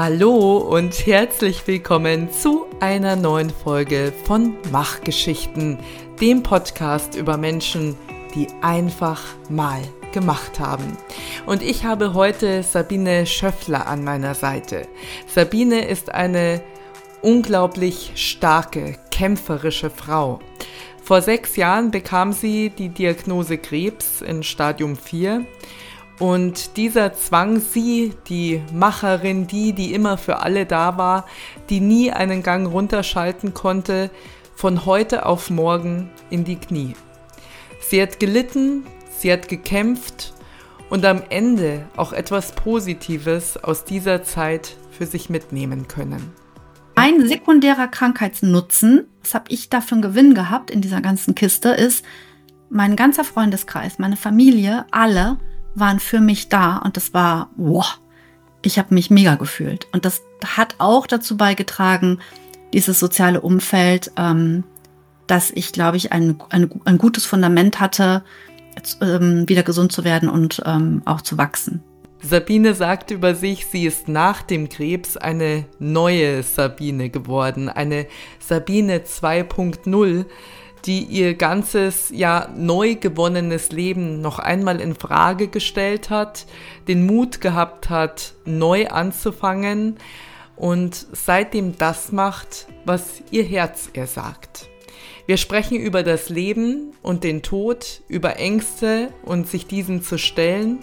Hallo und herzlich willkommen zu einer neuen Folge von Machgeschichten, dem Podcast über Menschen, die einfach mal gemacht haben. Und ich habe heute Sabine Schöffler an meiner Seite. Sabine ist eine unglaublich starke, kämpferische Frau. Vor sechs Jahren bekam sie die Diagnose Krebs in Stadium 4 und dieser zwang sie, die Macherin, die, die immer für alle da war, die nie einen Gang runterschalten konnte, von heute auf morgen in die Knie. Sie hat gelitten, sie hat gekämpft und am Ende auch etwas Positives aus dieser Zeit für sich mitnehmen können. Ein sekundärer Krankheitsnutzen, was habe ich da für einen Gewinn gehabt in dieser ganzen Kiste, ist, mein ganzer Freundeskreis, meine Familie, alle waren für mich da und das war, wow, ich habe mich mega gefühlt. Und das hat auch dazu beigetragen, dieses soziale Umfeld, ähm, dass ich, glaube ich, ein, ein, ein gutes Fundament hatte, ähm, wieder gesund zu werden und ähm, auch zu wachsen. Sabine sagt über sich, sie ist nach dem Krebs eine neue Sabine geworden, eine Sabine 2.0 die ihr ganzes ja neu gewonnenes Leben noch einmal in Frage gestellt hat, den Mut gehabt hat, neu anzufangen und seitdem das macht, was ihr Herz ihr sagt. Wir sprechen über das Leben und den Tod, über Ängste und sich diesen zu stellen,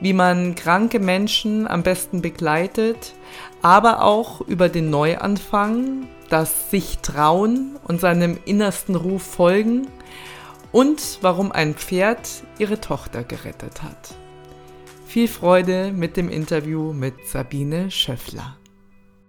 wie man kranke Menschen am besten begleitet, aber auch über den Neuanfang, das sich trauen und seinem innersten Ruf folgen und warum ein Pferd ihre Tochter gerettet hat. Viel Freude mit dem Interview mit Sabine Schöffler.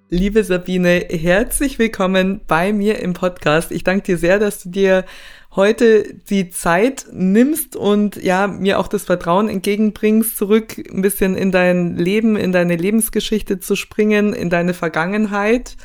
Liebe Sabine, herzlich willkommen bei mir im Podcast. Ich danke dir sehr, dass du dir heute die Zeit nimmst und ja, mir auch das Vertrauen entgegenbringst, zurück ein bisschen in dein Leben, in deine Lebensgeschichte zu springen, in deine Vergangenheit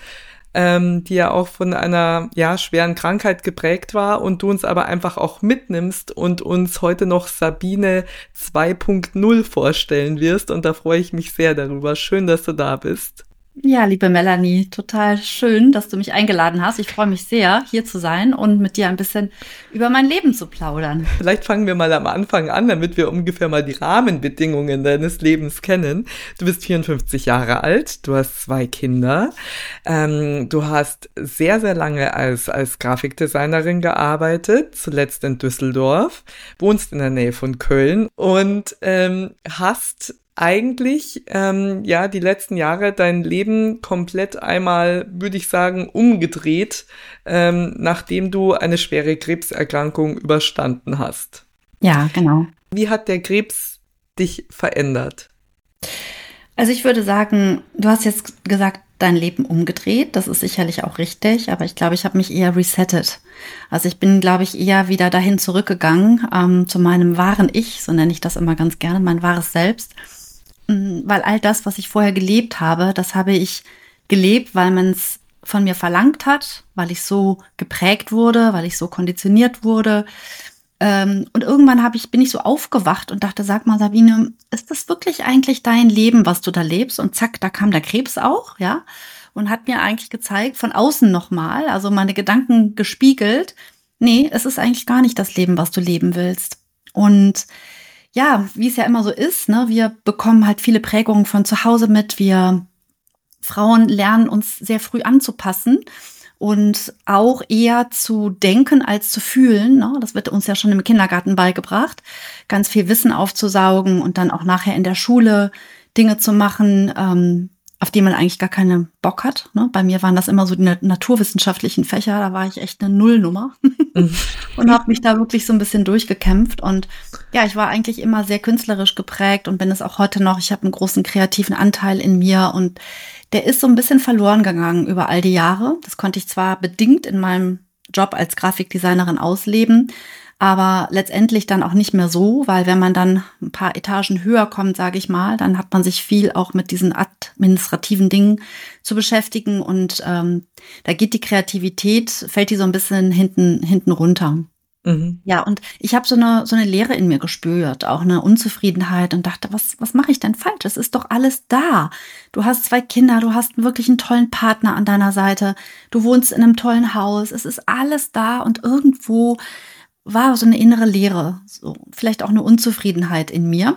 ähm, die ja auch von einer ja schweren Krankheit geprägt war und du uns aber einfach auch mitnimmst und uns heute noch Sabine 2.0 vorstellen wirst und da freue ich mich sehr darüber. Schön, dass du da bist. Ja, liebe Melanie, total schön, dass du mich eingeladen hast. Ich freue mich sehr, hier zu sein und mit dir ein bisschen über mein Leben zu plaudern. Vielleicht fangen wir mal am Anfang an, damit wir ungefähr mal die Rahmenbedingungen deines Lebens kennen. Du bist 54 Jahre alt, du hast zwei Kinder, ähm, du hast sehr, sehr lange als, als Grafikdesignerin gearbeitet, zuletzt in Düsseldorf, wohnst in der Nähe von Köln und ähm, hast eigentlich ähm, ja die letzten Jahre dein Leben komplett einmal, würde ich sagen, umgedreht, ähm, nachdem du eine schwere Krebserkrankung überstanden hast. Ja, genau. Wie hat der Krebs dich verändert? Also ich würde sagen, du hast jetzt gesagt, dein Leben umgedreht. Das ist sicherlich auch richtig, aber ich glaube, ich habe mich eher resettet. Also ich bin, glaube ich, eher wieder dahin zurückgegangen ähm, zu meinem wahren Ich, so nenne ich das immer ganz gerne, mein wahres Selbst. Mm, weil all das, was ich vorher gelebt habe, das habe ich gelebt, weil man es von mir verlangt hat, weil ich so geprägt wurde, weil ich so konditioniert wurde. Ähm, und irgendwann habe ich, bin ich so aufgewacht und dachte, sag mal, Sabine, ist das wirklich eigentlich dein Leben, was du da lebst? Und zack, da kam der Krebs auch, ja, und hat mir eigentlich gezeigt, von außen nochmal, also meine Gedanken gespiegelt, nee, es ist eigentlich gar nicht das Leben, was du leben willst. Und ja, wie es ja immer so ist, ne, wir bekommen halt viele Prägungen von zu Hause mit. Wir Frauen lernen uns sehr früh anzupassen und auch eher zu denken als zu fühlen. Ne? Das wird uns ja schon im Kindergarten beigebracht. Ganz viel Wissen aufzusaugen und dann auch nachher in der Schule Dinge zu machen, ähm, auf die man eigentlich gar keinen Bock hat. Ne? Bei mir waren das immer so die naturwissenschaftlichen Fächer, da war ich echt eine Nullnummer mhm. und habe mich da wirklich so ein bisschen durchgekämpft. Und ja, ich war eigentlich immer sehr künstlerisch geprägt und bin es auch heute noch. Ich habe einen großen kreativen Anteil in mir und der ist so ein bisschen verloren gegangen über all die Jahre. Das konnte ich zwar bedingt in meinem Job als Grafikdesignerin ausleben, aber letztendlich dann auch nicht mehr so, weil wenn man dann ein paar Etagen höher kommt, sage ich mal, dann hat man sich viel auch mit diesen administrativen Dingen zu beschäftigen und ähm, da geht die Kreativität, fällt die so ein bisschen hinten, hinten runter. Mhm. Ja, und ich habe so eine, so eine Leere in mir gespürt, auch eine Unzufriedenheit und dachte, was, was mache ich denn falsch? Es ist doch alles da. Du hast zwei Kinder, du hast wirklich einen tollen Partner an deiner Seite, du wohnst in einem tollen Haus, es ist alles da und irgendwo war so eine innere Leere, so vielleicht auch eine Unzufriedenheit in mir.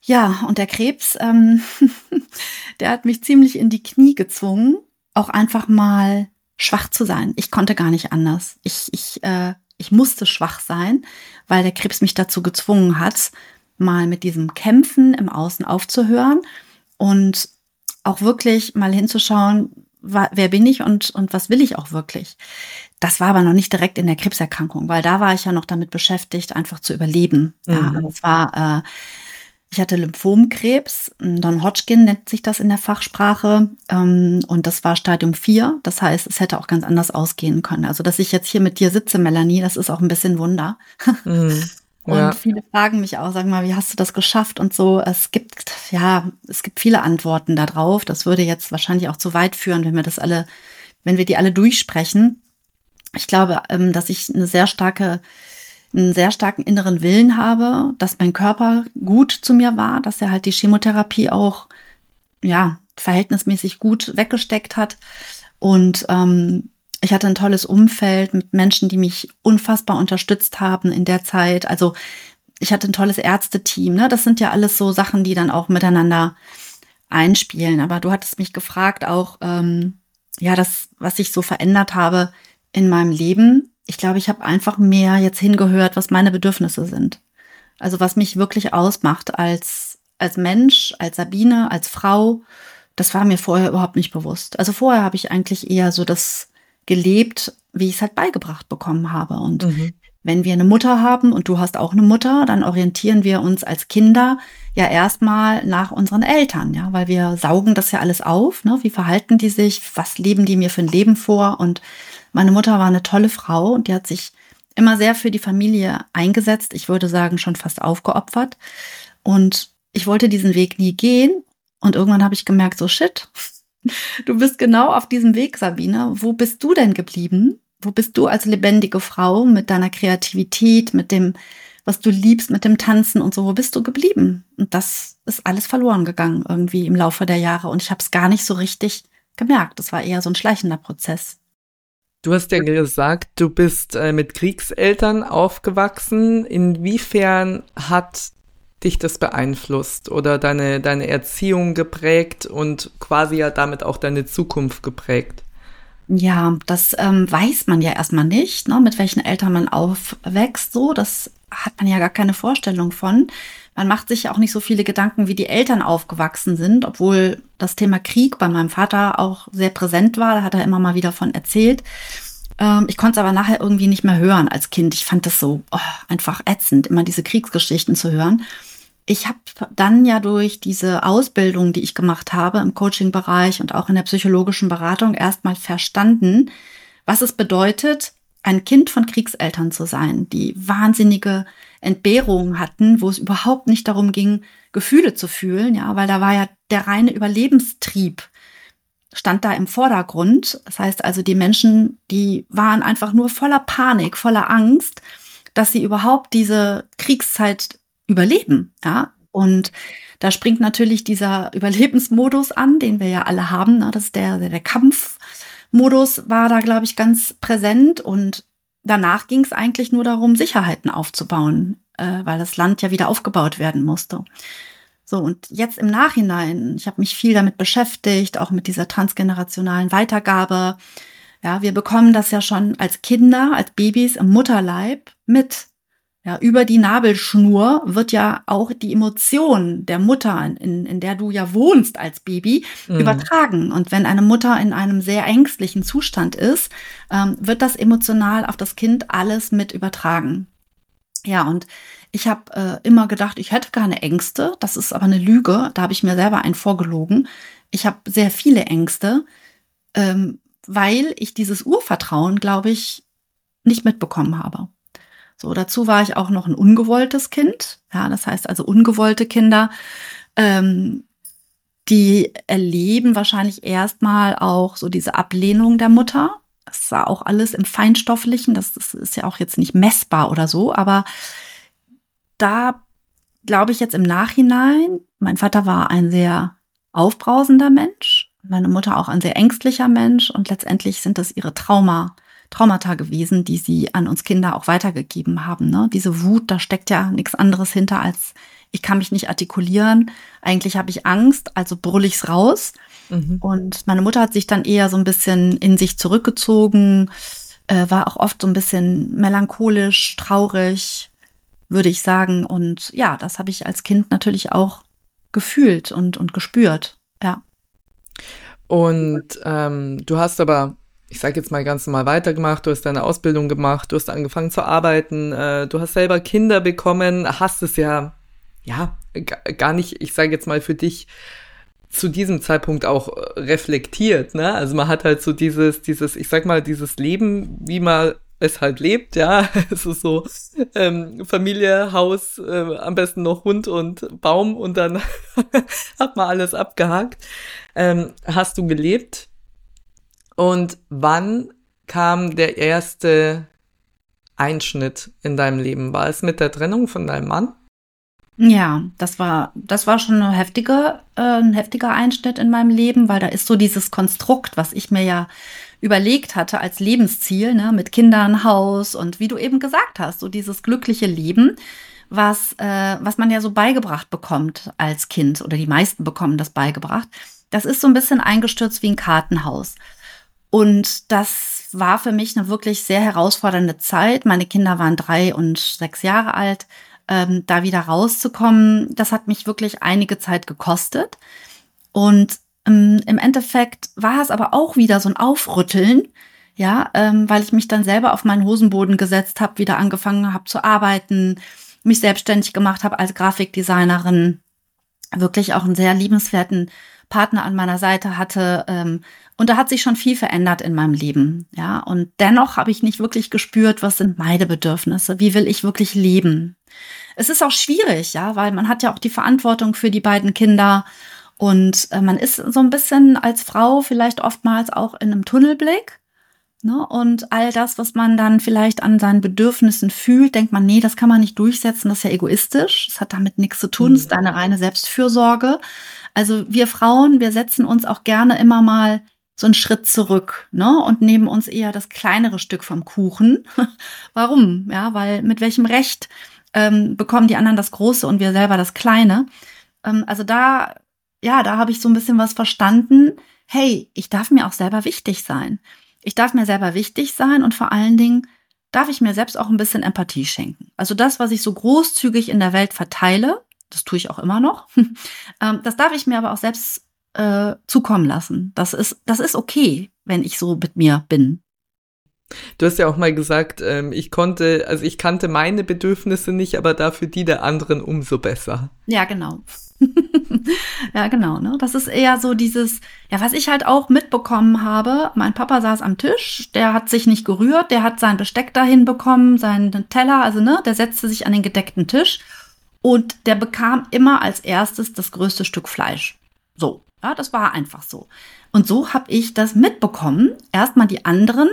Ja, und der Krebs, ähm, der hat mich ziemlich in die Knie gezwungen, auch einfach mal schwach zu sein. Ich konnte gar nicht anders. Ich, ich äh, ich musste schwach sein, weil der Krebs mich dazu gezwungen hat, mal mit diesem Kämpfen im Außen aufzuhören und auch wirklich mal hinzuschauen, wer bin ich und, und was will ich auch wirklich. Das war aber noch nicht direkt in der Krebserkrankung, weil da war ich ja noch damit beschäftigt, einfach zu überleben. Mhm. Ja, das war äh, ich hatte Lymphomkrebs, Don-Hodgkin nennt sich das in der Fachsprache. Ähm, und das war Stadium 4. Das heißt, es hätte auch ganz anders ausgehen können. Also, dass ich jetzt hier mit dir sitze, Melanie, das ist auch ein bisschen Wunder. Mhm. Ja. Und viele fragen mich auch, sagen mal, wie hast du das geschafft und so. Es gibt, ja, es gibt viele Antworten darauf. Das würde jetzt wahrscheinlich auch zu weit führen, wenn wir das alle, wenn wir die alle durchsprechen. Ich glaube, ähm, dass ich eine sehr starke einen sehr starken inneren Willen habe, dass mein Körper gut zu mir war, dass er halt die Chemotherapie auch ja verhältnismäßig gut weggesteckt hat und ähm, ich hatte ein tolles Umfeld mit Menschen, die mich unfassbar unterstützt haben in der Zeit. Also ich hatte ein tolles Ärzteteam. Ne? Das sind ja alles so Sachen, die dann auch miteinander einspielen. Aber du hattest mich gefragt auch, ähm, ja, das, was ich so verändert habe in meinem Leben ich glaube, ich habe einfach mehr jetzt hingehört, was meine Bedürfnisse sind. Also was mich wirklich ausmacht als, als Mensch, als Sabine, als Frau. Das war mir vorher überhaupt nicht bewusst. Also vorher habe ich eigentlich eher so das gelebt, wie ich es halt beigebracht bekommen habe. Und mhm. wenn wir eine Mutter haben und du hast auch eine Mutter, dann orientieren wir uns als Kinder ja erstmal nach unseren Eltern, ja, weil wir saugen das ja alles auf. Ne? Wie verhalten die sich? Was leben die mir für ein Leben vor? Und meine Mutter war eine tolle Frau und die hat sich immer sehr für die Familie eingesetzt. Ich würde sagen, schon fast aufgeopfert. Und ich wollte diesen Weg nie gehen. Und irgendwann habe ich gemerkt, so shit, du bist genau auf diesem Weg, Sabine. Wo bist du denn geblieben? Wo bist du als lebendige Frau mit deiner Kreativität, mit dem, was du liebst, mit dem Tanzen und so? Wo bist du geblieben? Und das ist alles verloren gegangen irgendwie im Laufe der Jahre. Und ich habe es gar nicht so richtig gemerkt. Das war eher so ein schleichender Prozess. Du hast ja gesagt, du bist äh, mit Kriegseltern aufgewachsen. Inwiefern hat dich das beeinflusst oder deine, deine Erziehung geprägt und quasi ja damit auch deine Zukunft geprägt? Ja, das ähm, weiß man ja erstmal nicht, ne, mit welchen Eltern man aufwächst. So, das hat man ja gar keine Vorstellung von. Man macht sich ja auch nicht so viele Gedanken, wie die Eltern aufgewachsen sind, obwohl das Thema Krieg bei meinem Vater auch sehr präsent war. Da hat er immer mal wieder von erzählt. Ähm, ich konnte es aber nachher irgendwie nicht mehr hören als Kind. Ich fand das so oh, einfach ätzend, immer diese Kriegsgeschichten zu hören. Ich habe dann ja durch diese Ausbildung, die ich gemacht habe im Coaching-Bereich und auch in der psychologischen Beratung erstmal verstanden, was es bedeutet, ein Kind von Kriegseltern zu sein, die wahnsinnige Entbehrungen hatten, wo es überhaupt nicht darum ging, Gefühle zu fühlen, ja, weil da war ja der reine Überlebenstrieb stand da im Vordergrund. Das heißt also, die Menschen, die waren einfach nur voller Panik, voller Angst, dass sie überhaupt diese Kriegszeit überleben, ja. Und da springt natürlich dieser Überlebensmodus an, den wir ja alle haben. Ne? Das ist der, der Kampfmodus war da, glaube ich, ganz präsent. Und danach ging es eigentlich nur darum, Sicherheiten aufzubauen, äh, weil das Land ja wieder aufgebaut werden musste. So, und jetzt im Nachhinein, ich habe mich viel damit beschäftigt, auch mit dieser transgenerationalen Weitergabe. Ja, wir bekommen das ja schon als Kinder, als Babys im Mutterleib mit. Ja, über die Nabelschnur wird ja auch die Emotion der Mutter, in, in der du ja wohnst als Baby, mhm. übertragen. Und wenn eine Mutter in einem sehr ängstlichen Zustand ist, ähm, wird das emotional auf das Kind alles mit übertragen. Ja, und ich habe äh, immer gedacht, ich hätte keine Ängste. Das ist aber eine Lüge. Da habe ich mir selber einen vorgelogen. Ich habe sehr viele Ängste, ähm, weil ich dieses Urvertrauen, glaube ich, nicht mitbekommen habe. So, dazu war ich auch noch ein ungewolltes Kind. Ja, das heißt also ungewollte Kinder, ähm, die erleben wahrscheinlich erstmal auch so diese Ablehnung der Mutter. Das war auch alles im Feinstofflichen. Das, das ist ja auch jetzt nicht messbar oder so, aber da glaube ich jetzt im Nachhinein, mein Vater war ein sehr aufbrausender Mensch, meine Mutter auch ein sehr ängstlicher Mensch und letztendlich sind das ihre Trauma, Traumata gewesen, die sie an uns Kinder auch weitergegeben haben. Ne? Diese Wut, da steckt ja nichts anderes hinter als ich kann mich nicht artikulieren, eigentlich habe ich Angst, also brüll ich's raus. Mhm. Und meine Mutter hat sich dann eher so ein bisschen in sich zurückgezogen, äh, war auch oft so ein bisschen melancholisch, traurig, würde ich sagen. Und ja, das habe ich als Kind natürlich auch gefühlt und, und gespürt. Ja. Und ähm, du hast aber, ich sage jetzt mal ganz normal weitergemacht, du hast deine Ausbildung gemacht, du hast angefangen zu arbeiten, äh, du hast selber Kinder bekommen, hast es ja ja, gar nicht, ich sage jetzt mal für dich, zu diesem Zeitpunkt auch reflektiert, ne? Also man hat halt so dieses, dieses, ich sag mal, dieses Leben, wie man es halt lebt, ja. Es ist so ähm, Familie, Haus, äh, am besten noch Hund und Baum und dann hat man alles abgehakt. Ähm, hast du gelebt? Und wann kam der erste Einschnitt in deinem Leben? War es mit der Trennung von deinem Mann? Ja, das war, das war schon eine heftige, äh, ein heftiger Einschnitt in meinem Leben, weil da ist so dieses Konstrukt, was ich mir ja überlegt hatte als Lebensziel, ne, mit Kindern, Haus und wie du eben gesagt hast, so dieses glückliche Leben, was, äh, was man ja so beigebracht bekommt als Kind oder die meisten bekommen das beigebracht. Das ist so ein bisschen eingestürzt wie ein Kartenhaus. Und das war für mich eine wirklich sehr herausfordernde Zeit. Meine Kinder waren drei und sechs Jahre alt ähm, da wieder rauszukommen, das hat mich wirklich einige Zeit gekostet. Und ähm, im Endeffekt war es aber auch wieder so ein Aufrütteln, ja, ähm, weil ich mich dann selber auf meinen Hosenboden gesetzt habe, wieder angefangen habe zu arbeiten, mich selbstständig gemacht habe als Grafikdesignerin, wirklich auch einen sehr liebenswerten Partner an meiner Seite hatte. Ähm, und da hat sich schon viel verändert in meinem Leben. Ja, und dennoch habe ich nicht wirklich gespürt, was sind meine Bedürfnisse? Wie will ich wirklich leben? Es ist auch schwierig, ja, weil man hat ja auch die Verantwortung für die beiden Kinder und äh, man ist so ein bisschen als Frau vielleicht oftmals auch in einem Tunnelblick. Ne? Und all das, was man dann vielleicht an seinen Bedürfnissen fühlt, denkt man, nee, das kann man nicht durchsetzen, das ist ja egoistisch, das hat damit nichts zu tun, das ist mhm. eine reine Selbstfürsorge. Also wir Frauen, wir setzen uns auch gerne immer mal so einen Schritt zurück, ne, und nehmen uns eher das kleinere Stück vom Kuchen. Warum? Ja, weil mit welchem Recht ähm, bekommen die anderen das Große und wir selber das Kleine? Ähm, also da, ja, da habe ich so ein bisschen was verstanden. Hey, ich darf mir auch selber wichtig sein. Ich darf mir selber wichtig sein und vor allen Dingen darf ich mir selbst auch ein bisschen Empathie schenken. Also das, was ich so großzügig in der Welt verteile, das tue ich auch immer noch. ähm, das darf ich mir aber auch selbst äh, zukommen lassen. Das ist, das ist okay, wenn ich so mit mir bin. Du hast ja auch mal gesagt, ähm, ich konnte, also ich kannte meine Bedürfnisse nicht, aber dafür die der anderen umso besser. Ja, genau. ja, genau. Ne? Das ist eher so dieses, ja, was ich halt auch mitbekommen habe. Mein Papa saß am Tisch, der hat sich nicht gerührt, der hat sein Besteck dahin bekommen, seinen Teller, also ne, der setzte sich an den gedeckten Tisch und der bekam immer als erstes das größte Stück Fleisch. So, ja, das war einfach so. Und so habe ich das mitbekommen. Erstmal die anderen,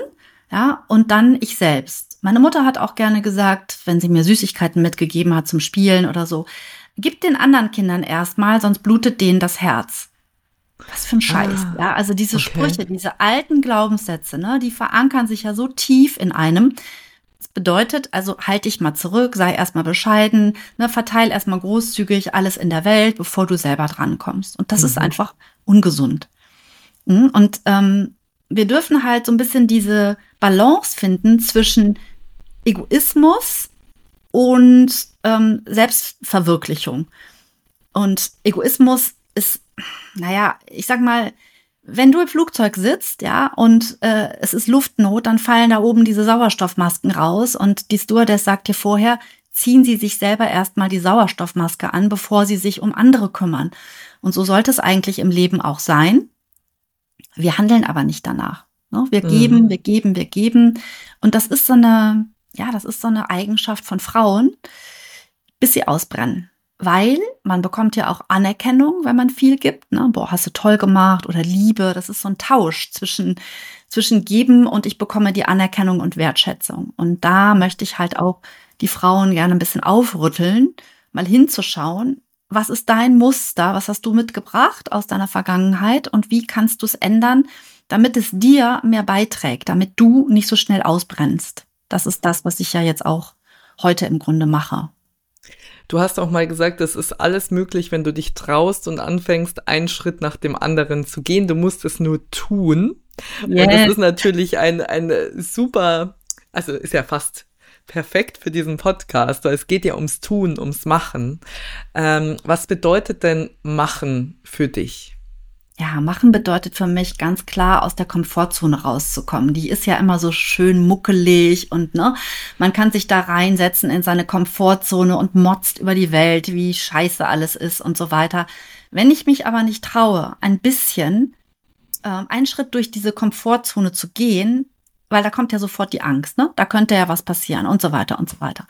ja, und dann ich selbst. Meine Mutter hat auch gerne gesagt, wenn sie mir Süßigkeiten mitgegeben hat zum Spielen oder so, gib den anderen Kindern erstmal, sonst blutet denen das Herz. Was für ein Scheiß. Ah, ja, also diese okay. Sprüche, diese alten Glaubenssätze, ne, die verankern sich ja so tief in einem, bedeutet, also halt dich mal zurück, sei erstmal bescheiden, ne, verteil erstmal großzügig alles in der Welt, bevor du selber drankommst. Und das mhm. ist einfach ungesund. Mhm, und ähm, wir dürfen halt so ein bisschen diese Balance finden zwischen Egoismus und ähm, Selbstverwirklichung. Und Egoismus ist, naja, ich sag mal, wenn du im Flugzeug sitzt, ja, und äh, es ist Luftnot, dann fallen da oben diese Sauerstoffmasken raus und die Stewardess sagt dir vorher, ziehen Sie sich selber erstmal die Sauerstoffmaske an, bevor Sie sich um andere kümmern. Und so sollte es eigentlich im Leben auch sein. Wir handeln aber nicht danach. Ne? Wir geben, mhm. wir geben, wir geben. Und das ist so eine, ja, das ist so eine Eigenschaft von Frauen, bis sie ausbrennen. Weil man bekommt ja auch Anerkennung, wenn man viel gibt. Ne? Boah, hast du toll gemacht oder Liebe. Das ist so ein Tausch zwischen, zwischen geben und ich bekomme die Anerkennung und Wertschätzung. Und da möchte ich halt auch die Frauen gerne ein bisschen aufrütteln, mal hinzuschauen, was ist dein Muster, was hast du mitgebracht aus deiner Vergangenheit und wie kannst du es ändern, damit es dir mehr beiträgt, damit du nicht so schnell ausbrennst. Das ist das, was ich ja jetzt auch heute im Grunde mache. Du hast auch mal gesagt, es ist alles möglich, wenn du dich traust und anfängst, einen Schritt nach dem anderen zu gehen. Du musst es nur tun. Yes. Und das ist natürlich ein, ein super, also ist ja fast perfekt für diesen Podcast, weil es geht ja ums Tun, ums Machen. Ähm, was bedeutet denn Machen für dich? Ja, machen bedeutet für mich ganz klar aus der Komfortzone rauszukommen. Die ist ja immer so schön muckelig und ne, man kann sich da reinsetzen in seine Komfortzone und motzt über die Welt, wie scheiße alles ist und so weiter. Wenn ich mich aber nicht traue, ein bisschen äh, einen Schritt durch diese Komfortzone zu gehen, weil da kommt ja sofort die Angst, ne? Da könnte ja was passieren und so weiter und so weiter.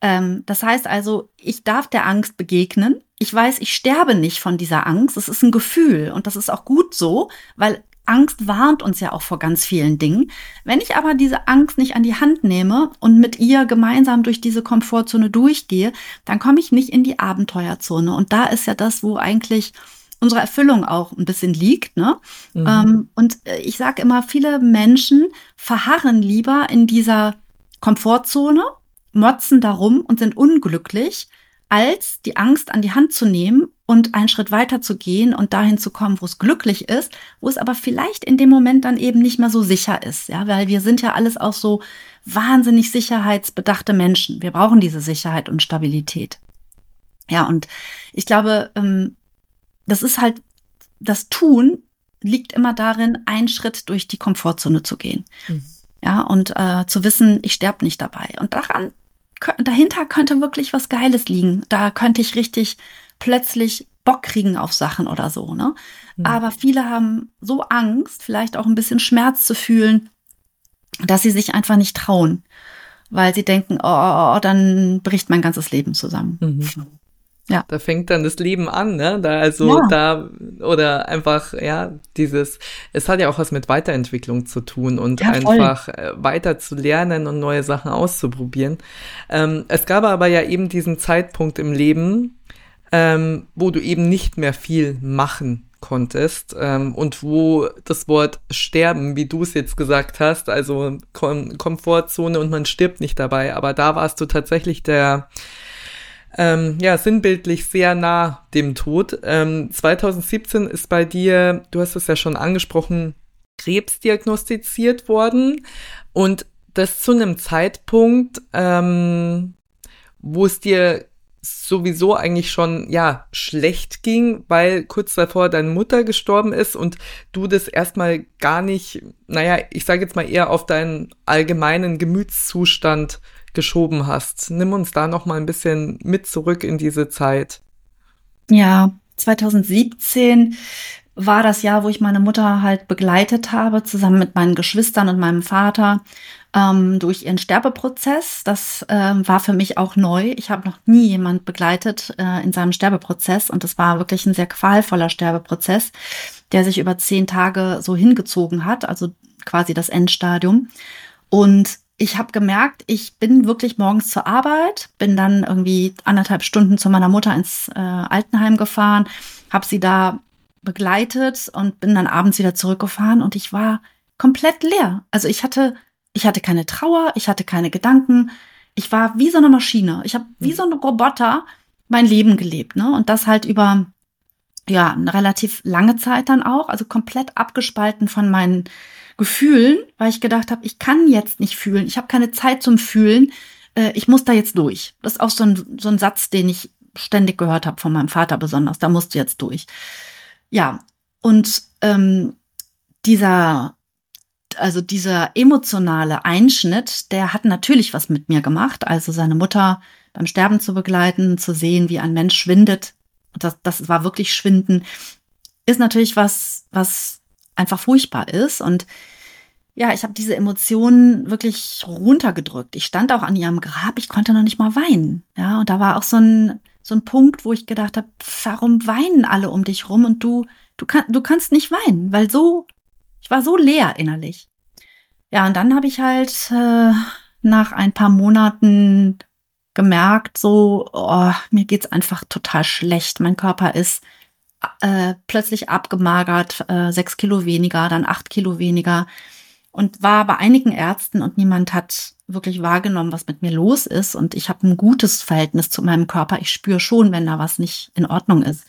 Ähm, das heißt also, ich darf der Angst begegnen. Ich weiß, ich sterbe nicht von dieser Angst. Es ist ein Gefühl und das ist auch gut so, weil Angst warnt uns ja auch vor ganz vielen Dingen. Wenn ich aber diese Angst nicht an die Hand nehme und mit ihr gemeinsam durch diese Komfortzone durchgehe, dann komme ich nicht in die Abenteuerzone. Und da ist ja das, wo eigentlich unsere Erfüllung auch ein bisschen liegt. Ne? Mhm. Ähm, und äh, ich sage immer, viele Menschen verharren lieber in dieser Komfortzone motzen darum und sind unglücklich, als die Angst an die Hand zu nehmen und einen Schritt weiter zu gehen und dahin zu kommen, wo es glücklich ist, wo es aber vielleicht in dem Moment dann eben nicht mehr so sicher ist, ja, weil wir sind ja alles auch so wahnsinnig sicherheitsbedachte Menschen. Wir brauchen diese Sicherheit und Stabilität. Ja, und ich glaube, ähm, das ist halt, das Tun liegt immer darin, einen Schritt durch die Komfortzone zu gehen. Mhm. Ja, und äh, zu wissen, ich sterbe nicht dabei. Und daran dahinter könnte wirklich was Geiles liegen. Da könnte ich richtig plötzlich Bock kriegen auf Sachen oder so, ne? Mhm. Aber viele haben so Angst, vielleicht auch ein bisschen Schmerz zu fühlen, dass sie sich einfach nicht trauen, weil sie denken, oh, oh, oh dann bricht mein ganzes Leben zusammen. Mhm. Ja. Da fängt dann das Leben an, ne? Da also ja. da oder einfach ja dieses. Es hat ja auch was mit Weiterentwicklung zu tun und ja, einfach äh, weiter zu lernen und neue Sachen auszuprobieren. Ähm, es gab aber ja eben diesen Zeitpunkt im Leben, ähm, wo du eben nicht mehr viel machen konntest ähm, und wo das Wort sterben, wie du es jetzt gesagt hast, also Kom Komfortzone und man stirbt nicht dabei, aber da warst du tatsächlich der ähm, ja, sinnbildlich sehr nah dem Tod. Ähm, 2017 ist bei dir, du hast es ja schon angesprochen, Krebs diagnostiziert worden und das zu einem Zeitpunkt, ähm, wo es dir sowieso eigentlich schon ja schlecht ging, weil kurz davor deine Mutter gestorben ist und du das erstmal gar nicht, naja, ich sage jetzt mal eher auf deinen allgemeinen Gemütszustand geschoben hast. Nimm uns da noch mal ein bisschen mit zurück in diese Zeit. Ja, 2017 war das Jahr, wo ich meine Mutter halt begleitet habe, zusammen mit meinen Geschwistern und meinem Vater ähm, durch ihren Sterbeprozess. Das ähm, war für mich auch neu. Ich habe noch nie jemand begleitet äh, in seinem Sterbeprozess und das war wirklich ein sehr qualvoller Sterbeprozess, der sich über zehn Tage so hingezogen hat, also quasi das Endstadium. Und ich habe gemerkt, ich bin wirklich morgens zur Arbeit, bin dann irgendwie anderthalb Stunden zu meiner Mutter ins äh, Altenheim gefahren, habe sie da begleitet und bin dann abends wieder zurückgefahren und ich war komplett leer. Also ich hatte, ich hatte keine Trauer, ich hatte keine Gedanken. Ich war wie so eine Maschine. Ich habe wie so ein Roboter mein Leben gelebt, ne? Und das halt über ja eine relativ lange Zeit dann auch, also komplett abgespalten von meinen Gefühlen, weil ich gedacht habe, ich kann jetzt nicht fühlen, ich habe keine Zeit zum Fühlen, äh, ich muss da jetzt durch. Das ist auch so ein, so ein Satz, den ich ständig gehört habe von meinem Vater besonders, da musst du jetzt durch. Ja, und ähm, dieser, also dieser emotionale Einschnitt, der hat natürlich was mit mir gemacht. Also seine Mutter beim Sterben zu begleiten, zu sehen, wie ein Mensch schwindet, das, das war wirklich Schwinden, ist natürlich was, was einfach furchtbar ist. Und ja, ich habe diese Emotionen wirklich runtergedrückt. Ich stand auch an ihrem Grab, ich konnte noch nicht mal weinen. Ja, und da war auch so ein, so ein Punkt, wo ich gedacht habe, warum weinen alle um dich rum und du, du, kann, du kannst nicht weinen, weil so, ich war so leer innerlich. Ja, und dann habe ich halt äh, nach ein paar Monaten gemerkt, so, oh, mir geht's einfach total schlecht. Mein Körper ist äh, plötzlich abgemagert, äh, sechs Kilo weniger, dann acht Kilo weniger und war bei einigen Ärzten und niemand hat wirklich wahrgenommen, was mit mir los ist. Und ich habe ein gutes Verhältnis zu meinem Körper. Ich spüre schon, wenn da was nicht in Ordnung ist.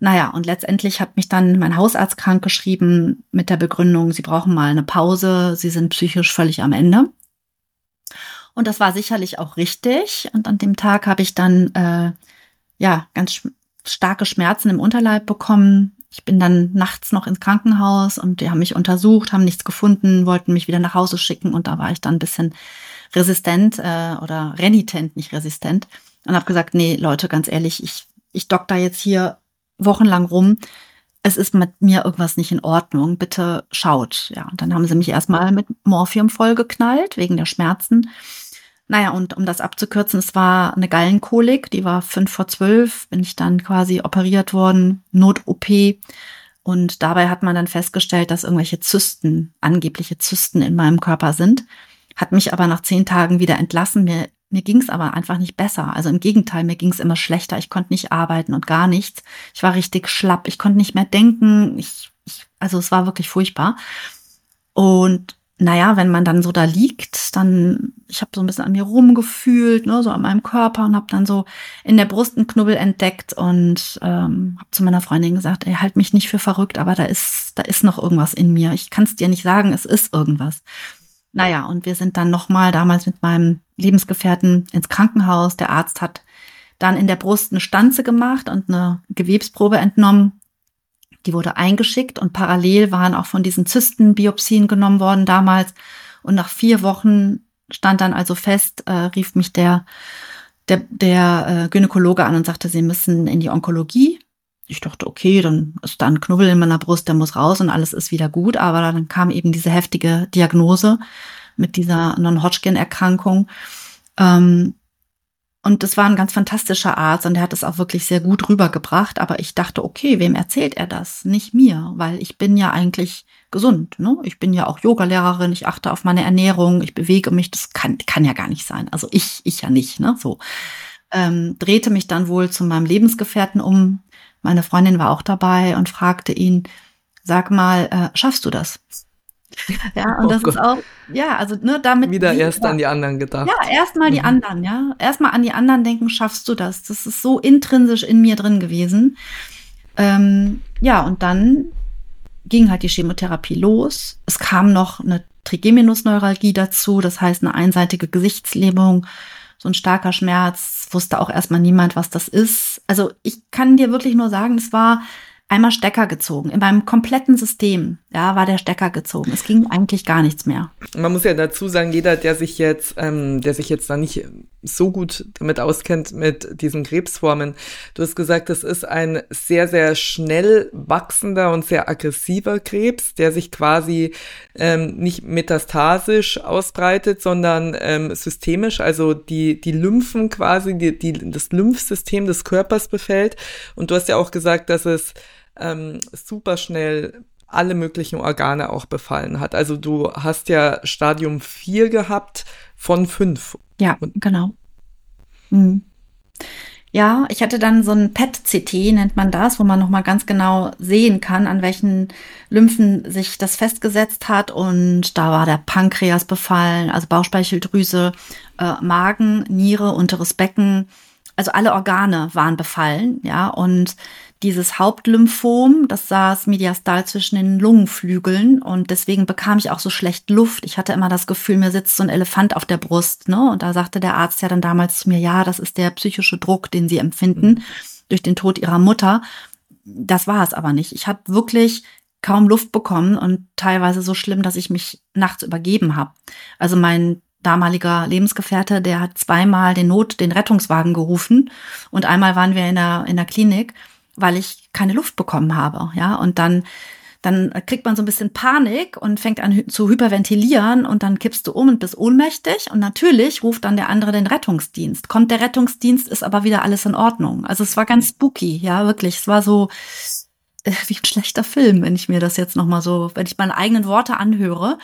Naja, und letztendlich hat mich dann mein Hausarzt krank geschrieben mit der Begründung, sie brauchen mal eine Pause, sie sind psychisch völlig am Ende. Und das war sicherlich auch richtig. Und an dem Tag habe ich dann äh, ja ganz starke Schmerzen im Unterleib bekommen, ich bin dann nachts noch ins Krankenhaus und die haben mich untersucht, haben nichts gefunden, wollten mich wieder nach Hause schicken und da war ich dann ein bisschen resistent äh, oder renitent, nicht resistent und habe gesagt, nee, Leute, ganz ehrlich, ich, ich dock da jetzt hier wochenlang rum. Es ist mit mir irgendwas nicht in Ordnung. Bitte schaut. Ja, und dann haben sie mich erstmal mit Morphium vollgeknallt wegen der Schmerzen. Naja, und um das abzukürzen, es war eine Gallenkolik, die war fünf vor zwölf, bin ich dann quasi operiert worden, Not-OP. Und dabei hat man dann festgestellt, dass irgendwelche Zysten, angebliche Zysten in meinem Körper sind. Hat mich aber nach zehn Tagen wieder entlassen. Mir, mir ging es aber einfach nicht besser. Also im Gegenteil, mir ging es immer schlechter. Ich konnte nicht arbeiten und gar nichts. Ich war richtig schlapp. Ich konnte nicht mehr denken. Ich, ich, also es war wirklich furchtbar. Und naja, wenn man dann so da liegt, dann, ich habe so ein bisschen an mir rumgefühlt, ne, so an meinem Körper und habe dann so in der Brust einen Knubbel entdeckt und ähm, habe zu meiner Freundin gesagt, ey, halt mich nicht für verrückt, aber da ist, da ist noch irgendwas in mir. Ich kann es dir nicht sagen, es ist irgendwas. Naja, und wir sind dann nochmal damals mit meinem Lebensgefährten ins Krankenhaus. Der Arzt hat dann in der Brust eine Stanze gemacht und eine Gewebsprobe entnommen. Die wurde eingeschickt und parallel waren auch von diesen Zystenbiopsien genommen worden damals. Und nach vier Wochen stand dann also fest, äh, rief mich der, der, der äh, Gynäkologe an und sagte, sie müssen in die Onkologie. Ich dachte, okay, dann ist da ein Knubbel in meiner Brust, der muss raus und alles ist wieder gut. Aber dann kam eben diese heftige Diagnose mit dieser Non-Hodgkin-Erkrankung. Ähm, und das war ein ganz fantastischer Arzt und der hat es auch wirklich sehr gut rübergebracht. Aber ich dachte, okay, wem erzählt er das? Nicht mir, weil ich bin ja eigentlich gesund. Ne? Ich bin ja auch Yogalehrerin, ich achte auf meine Ernährung, ich bewege mich. Das kann, kann ja gar nicht sein. Also ich, ich ja nicht. Ne? So ähm, drehte mich dann wohl zu meinem Lebensgefährten um. Meine Freundin war auch dabei und fragte ihn, sag mal, äh, schaffst du das? Ja, und oh das Gott. ist auch, ja, also ne, damit. Wieder erst an die anderen gedacht. Ja, erstmal die mhm. anderen, ja. Erstmal an die anderen denken, schaffst du das? Das ist so intrinsisch in mir drin gewesen. Ähm, ja, und dann ging halt die Chemotherapie los. Es kam noch eine Trigeminusneuralgie dazu, das heißt eine einseitige Gesichtslähmung, so ein starker Schmerz, wusste auch erstmal niemand, was das ist. Also ich kann dir wirklich nur sagen, es war einmal Stecker gezogen. In meinem kompletten System, ja, war der Stecker gezogen. Es ging eigentlich gar nichts mehr. Man muss ja dazu sagen, jeder, der sich jetzt, ähm, der sich jetzt da nicht so gut damit auskennt mit diesen Krebsformen, du hast gesagt, das ist ein sehr, sehr schnell wachsender und sehr aggressiver Krebs, der sich quasi ähm, nicht metastasisch ausbreitet, sondern ähm, systemisch, also die, die Lymphen quasi, die, die, das Lymphsystem des Körpers befällt. Und du hast ja auch gesagt, dass es ähm, super schnell alle möglichen Organe auch befallen hat. Also du hast ja Stadium 4 gehabt von 5. Ja, Und genau. Mhm. Ja, ich hatte dann so ein PET-CT, nennt man das, wo man nochmal ganz genau sehen kann, an welchen Lymphen sich das festgesetzt hat. Und da war der Pankreas befallen, also Bauchspeicheldrüse, äh, Magen, Niere, unteres Becken. Also alle Organe waren befallen, ja. Und dieses Hauptlymphom, das saß mediastal zwischen den Lungenflügeln und deswegen bekam ich auch so schlecht Luft. Ich hatte immer das Gefühl, mir sitzt so ein Elefant auf der Brust, ne? Und da sagte der Arzt ja dann damals zu mir, ja, das ist der psychische Druck, den sie empfinden mhm. durch den Tod ihrer Mutter. Das war es aber nicht. Ich habe wirklich kaum Luft bekommen und teilweise so schlimm, dass ich mich nachts übergeben habe. Also mein damaliger Lebensgefährte, der hat zweimal den Not, den Rettungswagen gerufen und einmal waren wir in der, in der Klinik weil ich keine Luft bekommen habe, ja. Und dann, dann kriegt man so ein bisschen Panik und fängt an zu hyperventilieren und dann kippst du um und bist ohnmächtig und natürlich ruft dann der andere den Rettungsdienst. Kommt der Rettungsdienst, ist aber wieder alles in Ordnung. Also es war ganz spooky, ja, wirklich. Es war so äh, wie ein schlechter Film, wenn ich mir das jetzt nochmal so, wenn ich meine eigenen Worte anhöre,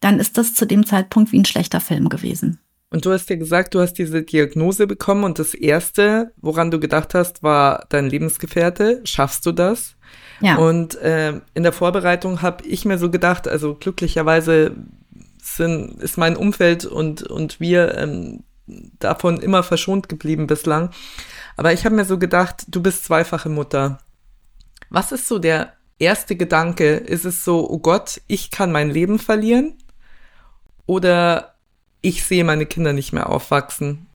dann ist das zu dem Zeitpunkt wie ein schlechter Film gewesen. Und du hast dir gesagt, du hast diese Diagnose bekommen und das erste, woran du gedacht hast, war dein Lebensgefährte. Schaffst du das? Ja. Und äh, in der Vorbereitung habe ich mir so gedacht, also glücklicherweise sind, ist mein Umfeld und, und wir ähm, davon immer verschont geblieben bislang. Aber ich habe mir so gedacht, du bist zweifache Mutter. Was ist so der erste Gedanke? Ist es so, oh Gott, ich kann mein Leben verlieren? Oder ich sehe meine Kinder nicht mehr aufwachsen?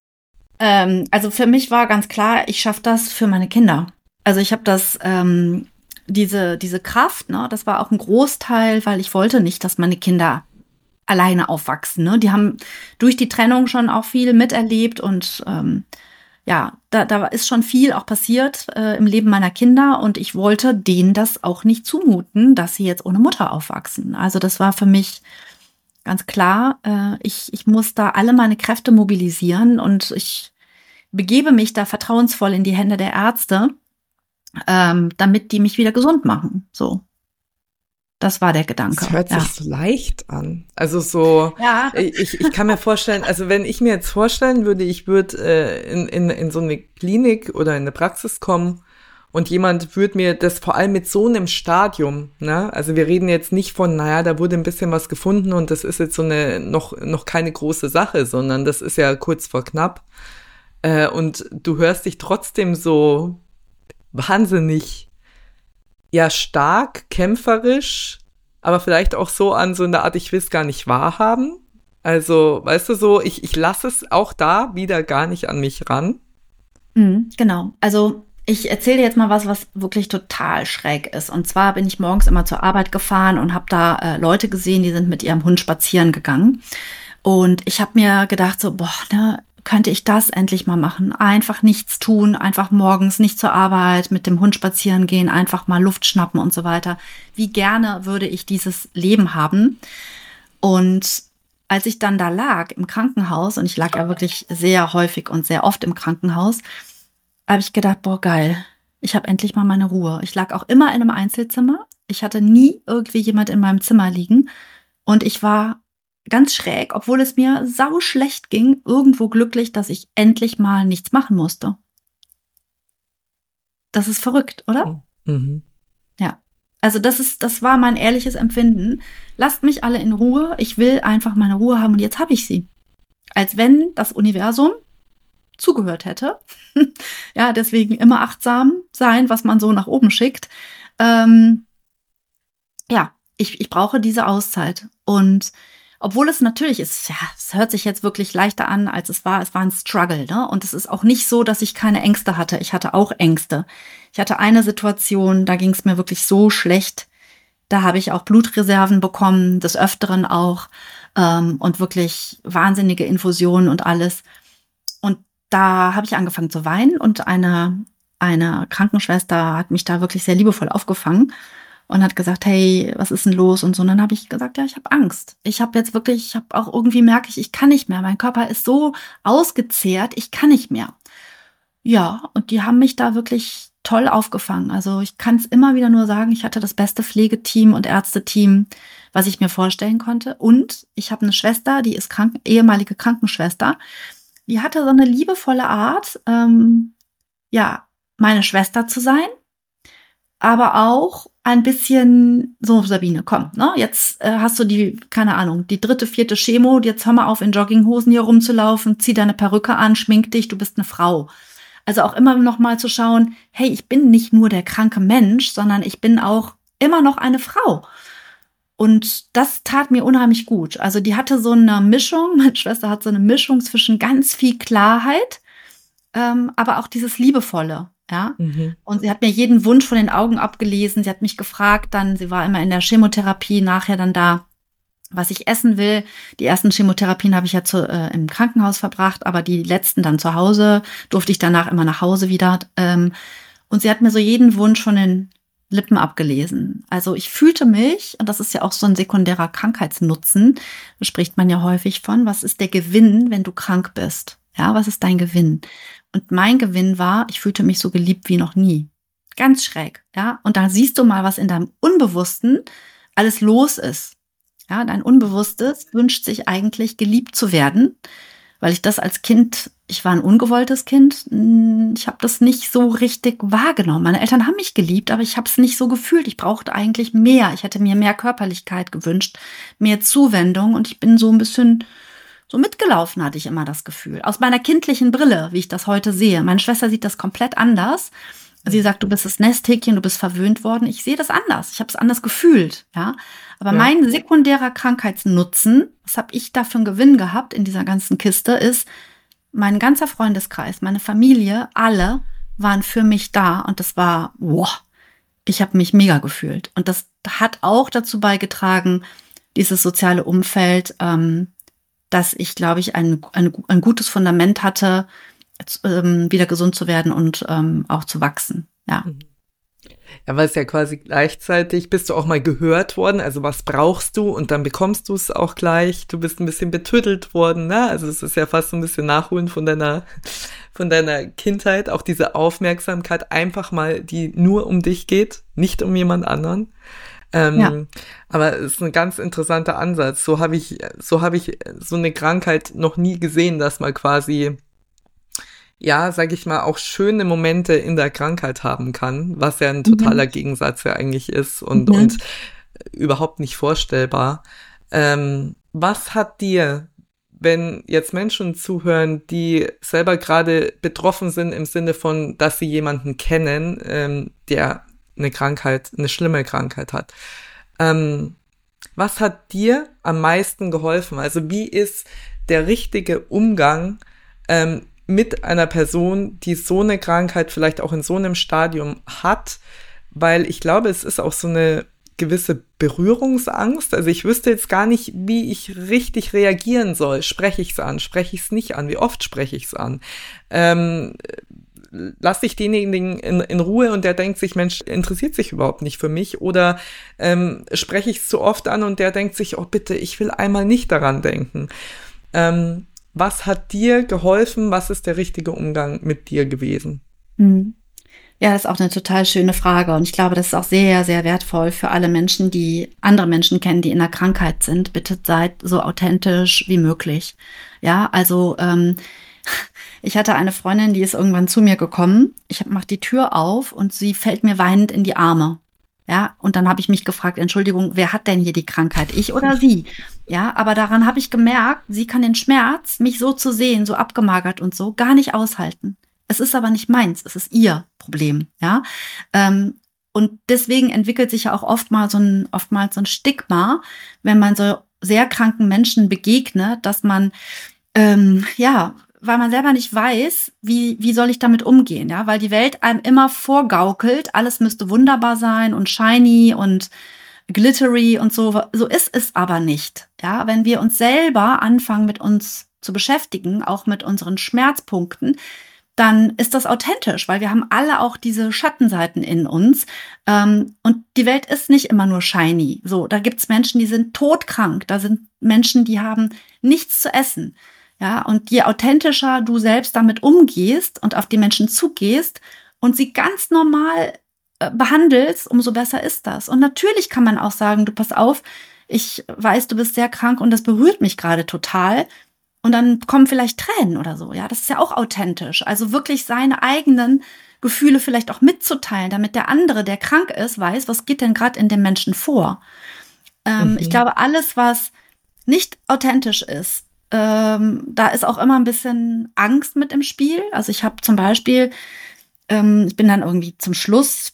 Ähm, also für mich war ganz klar, ich schaffe das für meine Kinder. Also ich habe das ähm, diese, diese Kraft, ne, das war auch ein Großteil, weil ich wollte nicht, dass meine Kinder alleine aufwachsen. Ne? Die haben durch die Trennung schon auch viel miterlebt und ähm, ja, da, da ist schon viel auch passiert äh, im Leben meiner Kinder und ich wollte denen das auch nicht zumuten, dass sie jetzt ohne Mutter aufwachsen. Also das war für mich ganz klar, äh, ich, ich muss da alle meine Kräfte mobilisieren und ich begebe mich da vertrauensvoll in die Hände der Ärzte ähm, damit die mich wieder gesund machen. So. Das war der Gedanke. Das hört sich ja. so leicht an. Also so, ja. ich, ich kann mir vorstellen, also wenn ich mir jetzt vorstellen würde, ich würde äh, in, in, in so eine Klinik oder in eine Praxis kommen und jemand würde mir das vor allem mit so einem Stadium, ne? Also wir reden jetzt nicht von, naja, da wurde ein bisschen was gefunden und das ist jetzt so eine noch, noch keine große Sache, sondern das ist ja kurz vor knapp. Äh, und du hörst dich trotzdem so wahnsinnig, ja, stark, kämpferisch, aber vielleicht auch so an so eine Art, ich will es gar nicht wahrhaben. Also, weißt du, so, ich, ich lasse es auch da wieder gar nicht an mich ran. Mhm, genau. Also, ich erzähle dir jetzt mal was, was wirklich total schräg ist. Und zwar bin ich morgens immer zur Arbeit gefahren und habe da äh, Leute gesehen, die sind mit ihrem Hund spazieren gegangen. Und ich habe mir gedacht, so, boah, ne, könnte ich das endlich mal machen. Einfach nichts tun, einfach morgens nicht zur Arbeit, mit dem Hund spazieren gehen, einfach mal Luft schnappen und so weiter. Wie gerne würde ich dieses Leben haben? Und als ich dann da lag im Krankenhaus, und ich lag ja wirklich sehr häufig und sehr oft im Krankenhaus, habe ich gedacht, boah, geil, ich habe endlich mal meine Ruhe. Ich lag auch immer in einem Einzelzimmer. Ich hatte nie irgendwie jemand in meinem Zimmer liegen. Und ich war ganz schräg, obwohl es mir sau schlecht ging, irgendwo glücklich, dass ich endlich mal nichts machen musste. Das ist verrückt, oder? Mhm. Ja. Also das ist, das war mein ehrliches Empfinden. Lasst mich alle in Ruhe. Ich will einfach meine Ruhe haben und jetzt habe ich sie. Als wenn das Universum zugehört hätte. ja, deswegen immer achtsam sein, was man so nach oben schickt. Ähm, ja, ich, ich brauche diese Auszeit. Und obwohl es natürlich ist, ja, es hört sich jetzt wirklich leichter an, als es war. Es war ein Struggle, ne? Und es ist auch nicht so, dass ich keine Ängste hatte. Ich hatte auch Ängste. Ich hatte eine Situation, da ging es mir wirklich so schlecht. Da habe ich auch Blutreserven bekommen, des Öfteren auch. Ähm, und wirklich wahnsinnige Infusionen und alles. Und da habe ich angefangen zu weinen und eine, eine Krankenschwester hat mich da wirklich sehr liebevoll aufgefangen und hat gesagt, hey, was ist denn los und so. Und dann habe ich gesagt, ja, ich habe Angst. Ich habe jetzt wirklich, ich habe auch irgendwie merke ich, ich kann nicht mehr. Mein Körper ist so ausgezehrt, ich kann nicht mehr. Ja, und die haben mich da wirklich toll aufgefangen. Also ich kann es immer wieder nur sagen, ich hatte das beste Pflegeteam und Ärzteteam, was ich mir vorstellen konnte. Und ich habe eine Schwester, die ist krank, ehemalige Krankenschwester. Die hatte so eine liebevolle Art, ähm, ja, meine Schwester zu sein, aber auch ein bisschen so, Sabine, komm, ne? Jetzt äh, hast du die, keine Ahnung, die dritte, vierte Chemo, jetzt hör mal auf, in Jogginghosen hier rumzulaufen, zieh deine Perücke an, schmink dich, du bist eine Frau. Also auch immer noch mal zu schauen, hey, ich bin nicht nur der kranke Mensch, sondern ich bin auch immer noch eine Frau. Und das tat mir unheimlich gut. Also die hatte so eine Mischung, meine Schwester hat so eine Mischung zwischen ganz viel Klarheit, ähm, aber auch dieses Liebevolle. Ja. Mhm. Und sie hat mir jeden Wunsch von den Augen abgelesen. Sie hat mich gefragt, dann, sie war immer in der Chemotherapie, nachher dann da, was ich essen will. Die ersten Chemotherapien habe ich ja zu, äh, im Krankenhaus verbracht, aber die letzten dann zu Hause, durfte ich danach immer nach Hause wieder. Ähm, und sie hat mir so jeden Wunsch von den Lippen abgelesen. Also ich fühlte mich, und das ist ja auch so ein sekundärer Krankheitsnutzen, spricht man ja häufig von, was ist der Gewinn, wenn du krank bist? Ja, was ist dein Gewinn? Und mein Gewinn war, ich fühlte mich so geliebt wie noch nie. Ganz schräg, ja. Und da siehst du mal, was in deinem Unbewussten alles los ist. Ja, dein Unbewusstes wünscht sich eigentlich geliebt zu werden, weil ich das als Kind ich war ein ungewolltes Kind. Hm, ich habe das nicht so richtig wahrgenommen. Meine Eltern haben mich geliebt, aber ich habe es nicht so gefühlt. Ich brauchte eigentlich mehr. Ich hätte mir mehr Körperlichkeit gewünscht, mehr Zuwendung und ich bin so ein bisschen so mitgelaufen, hatte ich immer das Gefühl. Aus meiner kindlichen Brille, wie ich das heute sehe. Meine Schwester sieht das komplett anders. Sie sagt, du bist das Nesthäkchen, du bist verwöhnt worden. Ich sehe das anders. Ich habe es anders gefühlt, ja. Aber ja. mein sekundärer Krankheitsnutzen, was habe ich da für einen Gewinn gehabt in dieser ganzen Kiste, ist, mein ganzer Freundeskreis, meine Familie, alle waren für mich da und das war, wow, ich habe mich mega gefühlt. Und das hat auch dazu beigetragen, dieses soziale Umfeld, ähm, dass ich, glaube ich, ein, ein, ein gutes Fundament hatte, ähm, wieder gesund zu werden und ähm, auch zu wachsen. Ja. Mhm. Ja, weil es ja quasi gleichzeitig bist du auch mal gehört worden, also was brauchst du und dann bekommst du es auch gleich. Du bist ein bisschen betüttelt worden, ne? Also es ist ja fast ein bisschen Nachholen von deiner, von deiner Kindheit, auch diese Aufmerksamkeit einfach mal, die nur um dich geht, nicht um jemand anderen. Ähm, ja. Aber es ist ein ganz interessanter Ansatz. So habe ich, so habe ich so eine Krankheit noch nie gesehen, dass man quasi ja, sag ich mal, auch schöne Momente in der Krankheit haben kann, was ja ein totaler mhm. Gegensatz ja eigentlich ist und, mhm. und überhaupt nicht vorstellbar. Ähm, was hat dir, wenn jetzt Menschen zuhören, die selber gerade betroffen sind im Sinne von, dass sie jemanden kennen, ähm, der eine Krankheit, eine schlimme Krankheit hat, ähm, was hat dir am meisten geholfen? Also wie ist der richtige Umgang ähm, mit einer Person, die so eine Krankheit vielleicht auch in so einem Stadium hat, weil ich glaube, es ist auch so eine gewisse Berührungsangst. Also ich wüsste jetzt gar nicht, wie ich richtig reagieren soll. Spreche ich es an? Spreche ich es nicht an? Wie oft spreche ich es an? Ähm, lasse ich denjenigen in, in Ruhe und der denkt sich, Mensch, interessiert sich überhaupt nicht für mich? Oder ähm, spreche ich es zu oft an und der denkt sich, oh bitte, ich will einmal nicht daran denken. Ähm, was hat dir geholfen? Was ist der richtige Umgang mit dir gewesen? Hm. Ja, das ist auch eine total schöne Frage. Und ich glaube, das ist auch sehr, sehr wertvoll für alle Menschen, die andere Menschen kennen, die in der Krankheit sind. Bitte seid so authentisch wie möglich. Ja, also ähm, ich hatte eine Freundin, die ist irgendwann zu mir gekommen. Ich mach die Tür auf und sie fällt mir weinend in die Arme. Ja, und dann habe ich mich gefragt, Entschuldigung, wer hat denn hier die Krankheit, ich oder sie? Ja, aber daran habe ich gemerkt, sie kann den Schmerz, mich so zu sehen, so abgemagert und so, gar nicht aushalten. Es ist aber nicht meins, es ist ihr Problem, ja. Ähm, und deswegen entwickelt sich ja auch oftmals so ein, oftmals so ein Stigma, wenn man so sehr kranken Menschen begegnet, dass man ähm, ja weil man selber nicht weiß, wie, wie soll ich damit umgehen, ja, weil die Welt einem immer vorgaukelt, alles müsste wunderbar sein und shiny und glittery und so. So ist es aber nicht, ja. Wenn wir uns selber anfangen, mit uns zu beschäftigen, auch mit unseren Schmerzpunkten, dann ist das authentisch, weil wir haben alle auch diese Schattenseiten in uns. Ähm, und die Welt ist nicht immer nur shiny. So, da gibt's Menschen, die sind todkrank, da sind Menschen, die haben nichts zu essen. Ja, und je authentischer du selbst damit umgehst und auf die Menschen zugehst und sie ganz normal äh, behandelst, umso besser ist das. Und natürlich kann man auch sagen, du pass auf, ich weiß, du bist sehr krank und das berührt mich gerade total. Und dann kommen vielleicht Tränen oder so. Ja, das ist ja auch authentisch. Also wirklich seine eigenen Gefühle vielleicht auch mitzuteilen, damit der andere, der krank ist, weiß, was geht denn gerade in dem Menschen vor. Ähm, mhm. Ich glaube, alles, was nicht authentisch ist, ähm, da ist auch immer ein bisschen Angst mit im Spiel. Also ich habe zum Beispiel, ähm, ich bin dann irgendwie zum Schluss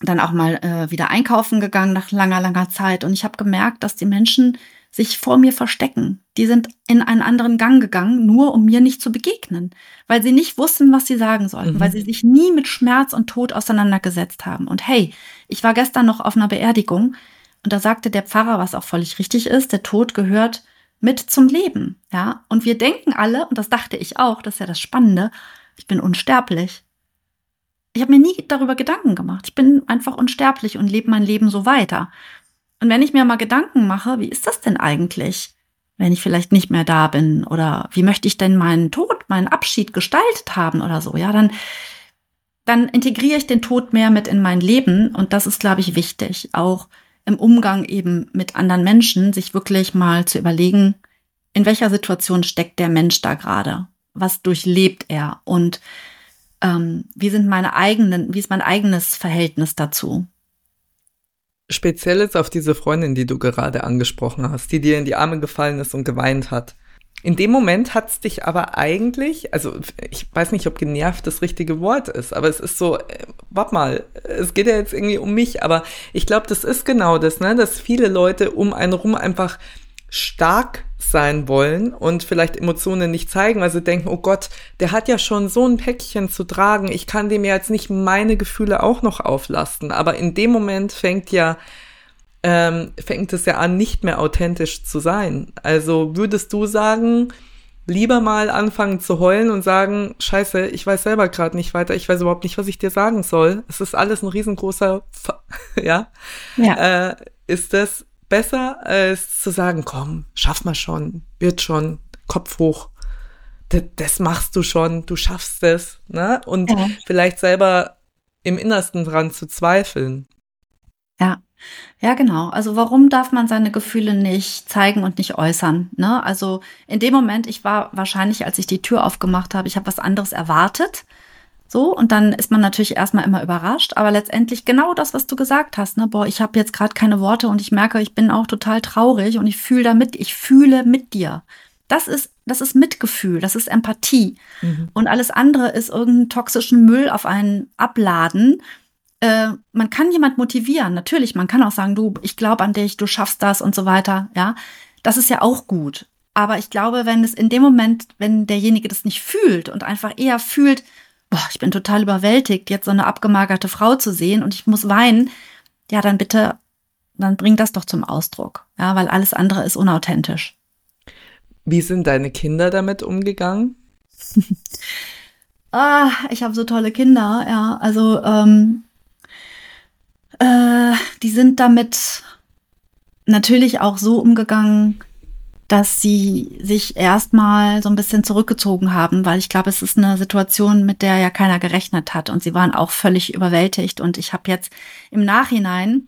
dann auch mal äh, wieder einkaufen gegangen nach langer, langer Zeit und ich habe gemerkt, dass die Menschen sich vor mir verstecken. Die sind in einen anderen Gang gegangen, nur um mir nicht zu begegnen, weil sie nicht wussten, was sie sagen sollten, mhm. weil sie sich nie mit Schmerz und Tod auseinandergesetzt haben. Und hey, ich war gestern noch auf einer Beerdigung und da sagte der Pfarrer, was auch völlig richtig ist, der Tod gehört mit zum Leben, ja. Und wir denken alle, und das dachte ich auch, das ist ja das Spannende, ich bin unsterblich. ich habe mir nie darüber Gedanken gemacht. Ich bin einfach unsterblich und lebe mein Leben so weiter. Und wenn ich mir mal Gedanken mache, wie ist das denn eigentlich, wenn ich vielleicht nicht mehr da bin oder wie möchte ich denn meinen Tod, meinen Abschied gestaltet haben oder so, ja, dann dann integriere ich den Tod mehr mit in mein Leben und das ist glaube ich wichtig, auch im Umgang eben mit anderen Menschen, sich wirklich mal zu überlegen, in welcher Situation steckt der Mensch da gerade? Was durchlebt er? Und ähm, wie sind meine eigenen, wie ist mein eigenes Verhältnis dazu? Spezielles auf diese Freundin, die du gerade angesprochen hast, die dir in die Arme gefallen ist und geweint hat. In dem Moment hat's dich aber eigentlich, also ich weiß nicht, ob genervt das richtige Wort ist, aber es ist so, äh, warte mal, es geht ja jetzt irgendwie um mich, aber ich glaube, das ist genau das, ne, dass viele Leute um einen rum einfach stark sein wollen und vielleicht Emotionen nicht zeigen, weil sie denken, oh Gott, der hat ja schon so ein Päckchen zu tragen, ich kann dem ja jetzt nicht meine Gefühle auch noch auflasten. Aber in dem Moment fängt ja, ähm, fängt es ja an, nicht mehr authentisch zu sein. Also würdest du sagen, lieber mal anfangen zu heulen und sagen, scheiße, ich weiß selber gerade nicht weiter, ich weiß überhaupt nicht, was ich dir sagen soll. Es ist alles ein riesengroßer, F ja, ja. Äh, ist das besser, als zu sagen, komm, schaff mal schon, wird schon, Kopf hoch. Das, das machst du schon, du schaffst es, ne? Und ja. vielleicht selber im Innersten dran zu zweifeln. Ja. Ja, genau. Also warum darf man seine Gefühle nicht zeigen und nicht äußern? Ne? Also in dem Moment, ich war wahrscheinlich, als ich die Tür aufgemacht habe, ich habe was anderes erwartet. So, und dann ist man natürlich erstmal immer überrascht, aber letztendlich genau das, was du gesagt hast, ne? Boah, ich habe jetzt gerade keine Worte und ich merke, ich bin auch total traurig und ich fühle damit, ich fühle mit dir. Das ist, das ist Mitgefühl, das ist Empathie. Mhm. Und alles andere ist irgendeinen toxischen Müll auf einen abladen. Äh, man kann jemand motivieren, natürlich. Man kann auch sagen, du, ich glaube an dich, du schaffst das und so weiter. Ja, das ist ja auch gut. Aber ich glaube, wenn es in dem Moment, wenn derjenige das nicht fühlt und einfach eher fühlt, boah, ich bin total überwältigt, jetzt so eine abgemagerte Frau zu sehen und ich muss weinen, ja, dann bitte, dann bring das doch zum Ausdruck. Ja, weil alles andere ist unauthentisch. Wie sind deine Kinder damit umgegangen? ah, ich habe so tolle Kinder, ja. Also, ähm, äh, die sind damit natürlich auch so umgegangen, dass sie sich erstmal so ein bisschen zurückgezogen haben, weil ich glaube, es ist eine Situation, mit der ja keiner gerechnet hat und sie waren auch völlig überwältigt und ich habe jetzt im Nachhinein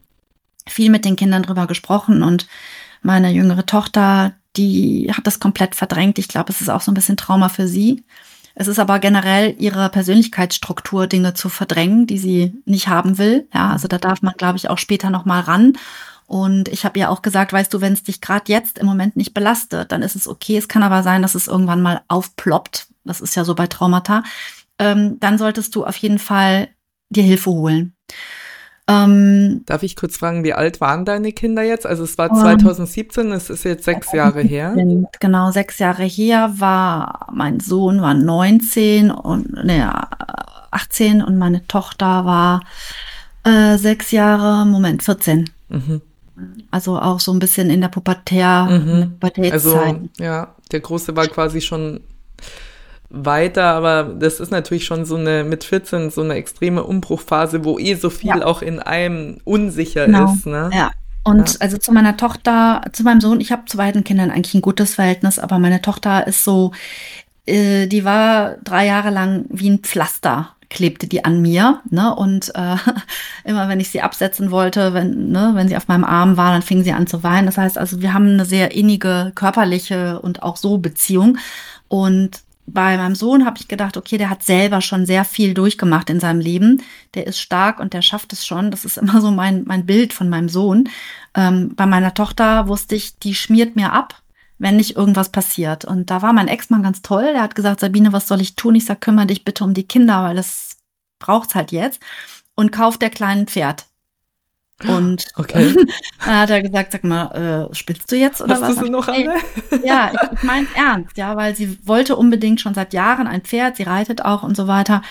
viel mit den Kindern drüber gesprochen und meine jüngere Tochter, die hat das komplett verdrängt. Ich glaube, es ist auch so ein bisschen Trauma für sie. Es ist aber generell ihre Persönlichkeitsstruktur, Dinge zu verdrängen, die sie nicht haben will. Ja, also da darf man, glaube ich, auch später noch mal ran und ich habe ihr auch gesagt, weißt du, wenn es dich gerade jetzt im Moment nicht belastet, dann ist es okay. Es kann aber sein, dass es irgendwann mal aufploppt. Das ist ja so bei Traumata. Ähm, dann solltest du auf jeden Fall dir Hilfe holen. Ähm, Darf ich kurz fragen, wie alt waren deine Kinder jetzt? Also es war 2017, es ist jetzt sechs Jahre her. Genau, sechs Jahre her war, mein Sohn war 19 und ne, 18 und meine Tochter war äh, sechs Jahre, Moment, 14. Mhm. Also auch so ein bisschen in der Pubertär, mhm. Pubertätszeit. Also, ja, der Große war quasi schon weiter, aber das ist natürlich schon so eine mit 14 so eine extreme Umbruchphase, wo eh so viel ja. auch in einem unsicher genau. ist. Ne? Ja. Und ja. also zu meiner Tochter, zu meinem Sohn, ich habe zu beiden Kindern eigentlich ein gutes Verhältnis, aber meine Tochter ist so, äh, die war drei Jahre lang wie ein Pflaster klebte die an mir, ne? Und äh, immer wenn ich sie absetzen wollte, wenn, ne, wenn sie auf meinem Arm war, dann fing sie an zu weinen. Das heißt also, wir haben eine sehr innige körperliche und auch so Beziehung. Und bei meinem Sohn habe ich gedacht, okay, der hat selber schon sehr viel durchgemacht in seinem Leben. Der ist stark und der schafft es schon. Das ist immer so mein, mein Bild von meinem Sohn. Ähm, bei meiner Tochter wusste ich, die schmiert mir ab wenn nicht irgendwas passiert. Und da war mein Ex-Mann ganz toll. Der hat gesagt, Sabine, was soll ich tun? Ich sag, kümmere dich bitte um die Kinder, weil das braucht's halt jetzt. Und kauf der kleinen Pferd. Und okay. dann hat er gesagt, sag mal, äh, spielst du jetzt oder Hast was? Du sie noch alle? ja, ich, ich meine ernst, ja, weil sie wollte unbedingt schon seit Jahren ein Pferd, sie reitet auch und so weiter.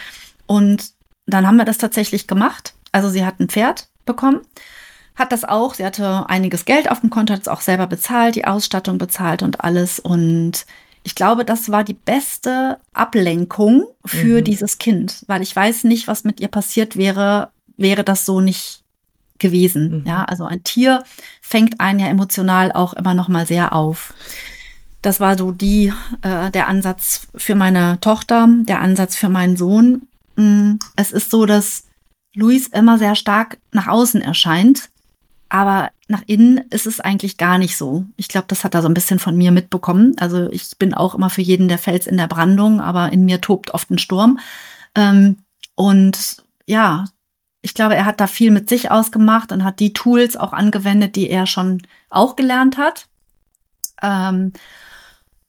Und dann haben wir das tatsächlich gemacht. Also sie hat ein Pferd bekommen hat das auch. Sie hatte einiges Geld auf dem Konto, hat es auch selber bezahlt, die Ausstattung bezahlt und alles. Und ich glaube, das war die beste Ablenkung für mhm. dieses Kind, weil ich weiß nicht, was mit ihr passiert wäre, wäre das so nicht gewesen. Mhm. Ja, also ein Tier fängt einen ja emotional auch immer noch mal sehr auf. Das war so die äh, der Ansatz für meine Tochter, der Ansatz für meinen Sohn. Mm, es ist so, dass Luis immer sehr stark nach außen erscheint, aber nach innen ist es eigentlich gar nicht so. Ich glaube, das hat er so ein bisschen von mir mitbekommen. Also ich bin auch immer für jeden der Fels in der Brandung, aber in mir tobt oft ein Sturm. Ähm, und ja, ich glaube, er hat da viel mit sich ausgemacht und hat die Tools auch angewendet, die er schon auch gelernt hat. Ähm,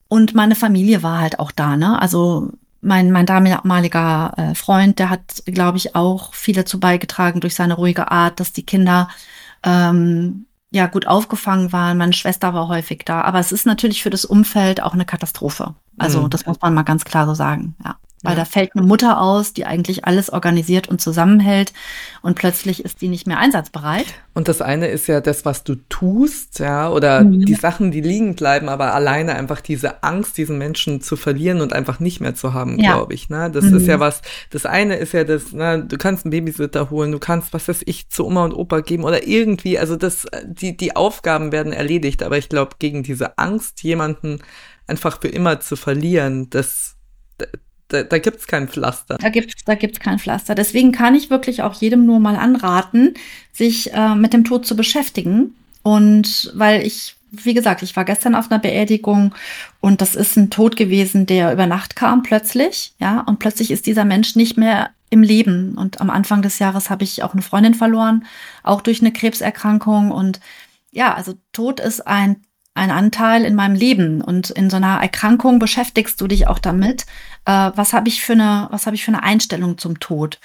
und meine Familie war halt auch da, ne? Also mein, mein damaliger äh, Freund, der hat, glaube ich, auch viel dazu beigetragen durch seine ruhige Art, dass die Kinder ähm, ja gut aufgefangen waren. Meine Schwester war häufig da. Aber es ist natürlich für das Umfeld auch eine Katastrophe. Also mhm. das muss man mal ganz klar so sagen, ja. Weil ja. da fällt eine Mutter aus, die eigentlich alles organisiert und zusammenhält und plötzlich ist die nicht mehr einsatzbereit. Und das eine ist ja das, was du tust, ja, oder mhm. die Sachen, die liegen bleiben, aber alleine einfach diese Angst, diesen Menschen zu verlieren und einfach nicht mehr zu haben, ja. glaube ich. Ne? Das mhm. ist ja was, das eine ist ja das, ne, du kannst einen Babysitter holen, du kannst, was weiß ich, zu Oma und Opa geben oder irgendwie, also das, die, die Aufgaben werden erledigt, aber ich glaube, gegen diese Angst, jemanden einfach für immer zu verlieren, das da, da gibt es kein Pflaster. Da gibt es da gibt's kein Pflaster. Deswegen kann ich wirklich auch jedem nur mal anraten, sich äh, mit dem Tod zu beschäftigen. Und weil ich, wie gesagt, ich war gestern auf einer Beerdigung und das ist ein Tod gewesen, der über Nacht kam plötzlich. Ja, und plötzlich ist dieser Mensch nicht mehr im Leben. Und am Anfang des Jahres habe ich auch eine Freundin verloren, auch durch eine Krebserkrankung. Und ja, also Tod ist ein ein Anteil in meinem Leben und in so einer Erkrankung beschäftigst du dich auch damit. Äh, was habe ich für eine, was habe ich für eine Einstellung zum Tod?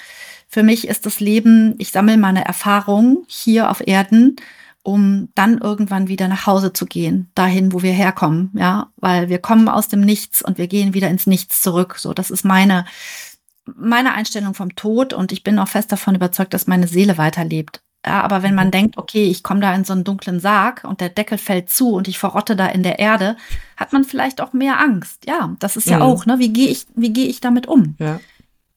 Für mich ist das Leben, ich sammle meine Erfahrungen hier auf Erden, um dann irgendwann wieder nach Hause zu gehen, dahin, wo wir herkommen, ja, weil wir kommen aus dem Nichts und wir gehen wieder ins Nichts zurück. So, das ist meine, meine Einstellung vom Tod und ich bin auch fest davon überzeugt, dass meine Seele weiterlebt. Ja, aber wenn man mhm. denkt, okay, ich komme da in so einen dunklen Sarg und der Deckel fällt zu und ich verrotte da in der Erde, hat man vielleicht auch mehr Angst. Ja, das ist ja mhm. auch, ne? Wie gehe ich, wie gehe ich damit um? Ja.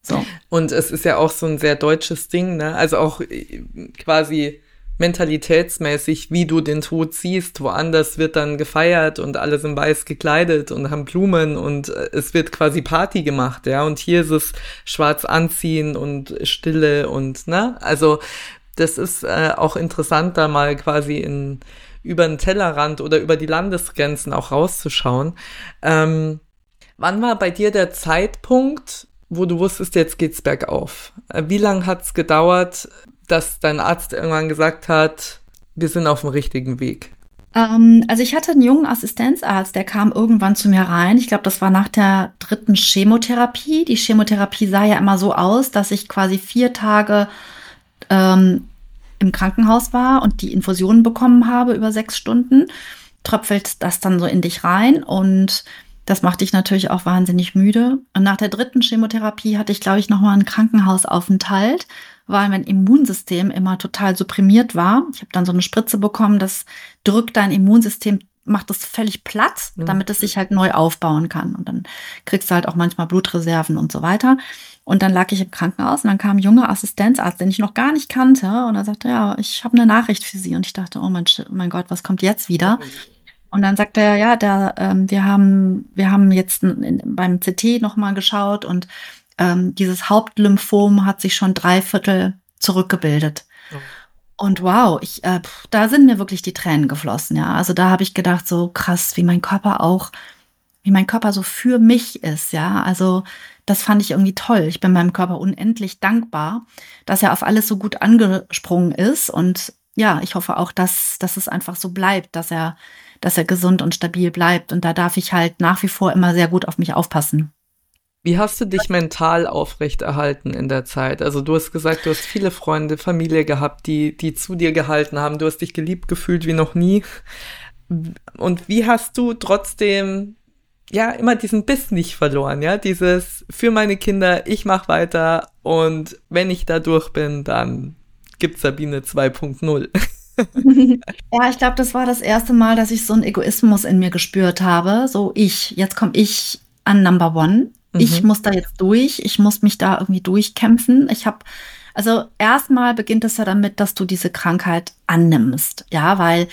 So. Und es ist ja auch so ein sehr deutsches Ding, ne? Also auch äh, quasi mentalitätsmäßig, wie du den Tod siehst. Woanders wird dann gefeiert und alle sind weiß gekleidet und haben Blumen und äh, es wird quasi Party gemacht, ja. Und hier ist es schwarz anziehen und Stille und, ne? Also das ist äh, auch interessant, da mal quasi in über den Tellerrand oder über die Landesgrenzen auch rauszuschauen. Ähm, wann war bei dir der Zeitpunkt, wo du wusstest, jetzt geht's bergauf? Äh, wie lange hat's gedauert, dass dein Arzt irgendwann gesagt hat, wir sind auf dem richtigen Weg? Ähm, also ich hatte einen jungen Assistenzarzt, der kam irgendwann zu mir rein. Ich glaube, das war nach der dritten Chemotherapie. Die Chemotherapie sah ja immer so aus, dass ich quasi vier Tage ähm, im Krankenhaus war und die Infusionen bekommen habe über sechs Stunden, tröpfelt das dann so in dich rein und das macht dich natürlich auch wahnsinnig müde. Und nach der dritten Chemotherapie hatte ich, glaube ich, nochmal einen Krankenhausaufenthalt, weil mein Immunsystem immer total supprimiert war. Ich habe dann so eine Spritze bekommen, das drückt dein Immunsystem macht das völlig platt, mhm. damit es sich halt neu aufbauen kann. Und dann kriegst du halt auch manchmal Blutreserven und so weiter. Und dann lag ich im Krankenhaus und dann kam ein junger Assistenzarzt, den ich noch gar nicht kannte. Und er sagte, ja, ich habe eine Nachricht für Sie. Und ich dachte, oh mein, mein Gott, was kommt jetzt wieder? Und dann sagte er, ja, da, ähm, wir haben, wir haben jetzt in, beim CT nochmal geschaut und ähm, dieses Hauptlymphom hat sich schon drei Viertel zurückgebildet. Oh. Und wow, ich, äh, da sind mir wirklich die Tränen geflossen, ja. Also da habe ich gedacht, so krass, wie mein Körper auch, wie mein Körper so für mich ist, ja. Also das fand ich irgendwie toll. Ich bin meinem Körper unendlich dankbar, dass er auf alles so gut angesprungen ist. Und ja, ich hoffe auch, dass, dass es einfach so bleibt, dass er, dass er gesund und stabil bleibt. Und da darf ich halt nach wie vor immer sehr gut auf mich aufpassen. Wie hast du dich mental aufrechterhalten in der Zeit? Also du hast gesagt, du hast viele Freunde, Familie gehabt, die, die zu dir gehalten haben. Du hast dich geliebt gefühlt wie noch nie. Und wie hast du trotzdem ja immer diesen Biss nicht verloren, ja, dieses für meine Kinder, ich mach weiter und wenn ich da durch bin, dann gibt's Sabine 2.0. ja, ich glaube, das war das erste Mal, dass ich so einen Egoismus in mir gespürt habe. So ich, jetzt komme ich an Number One. Mhm. Ich muss da jetzt durch. Ich muss mich da irgendwie durchkämpfen. Ich habe, also erstmal beginnt es ja damit, dass du diese Krankheit annimmst. Ja, weil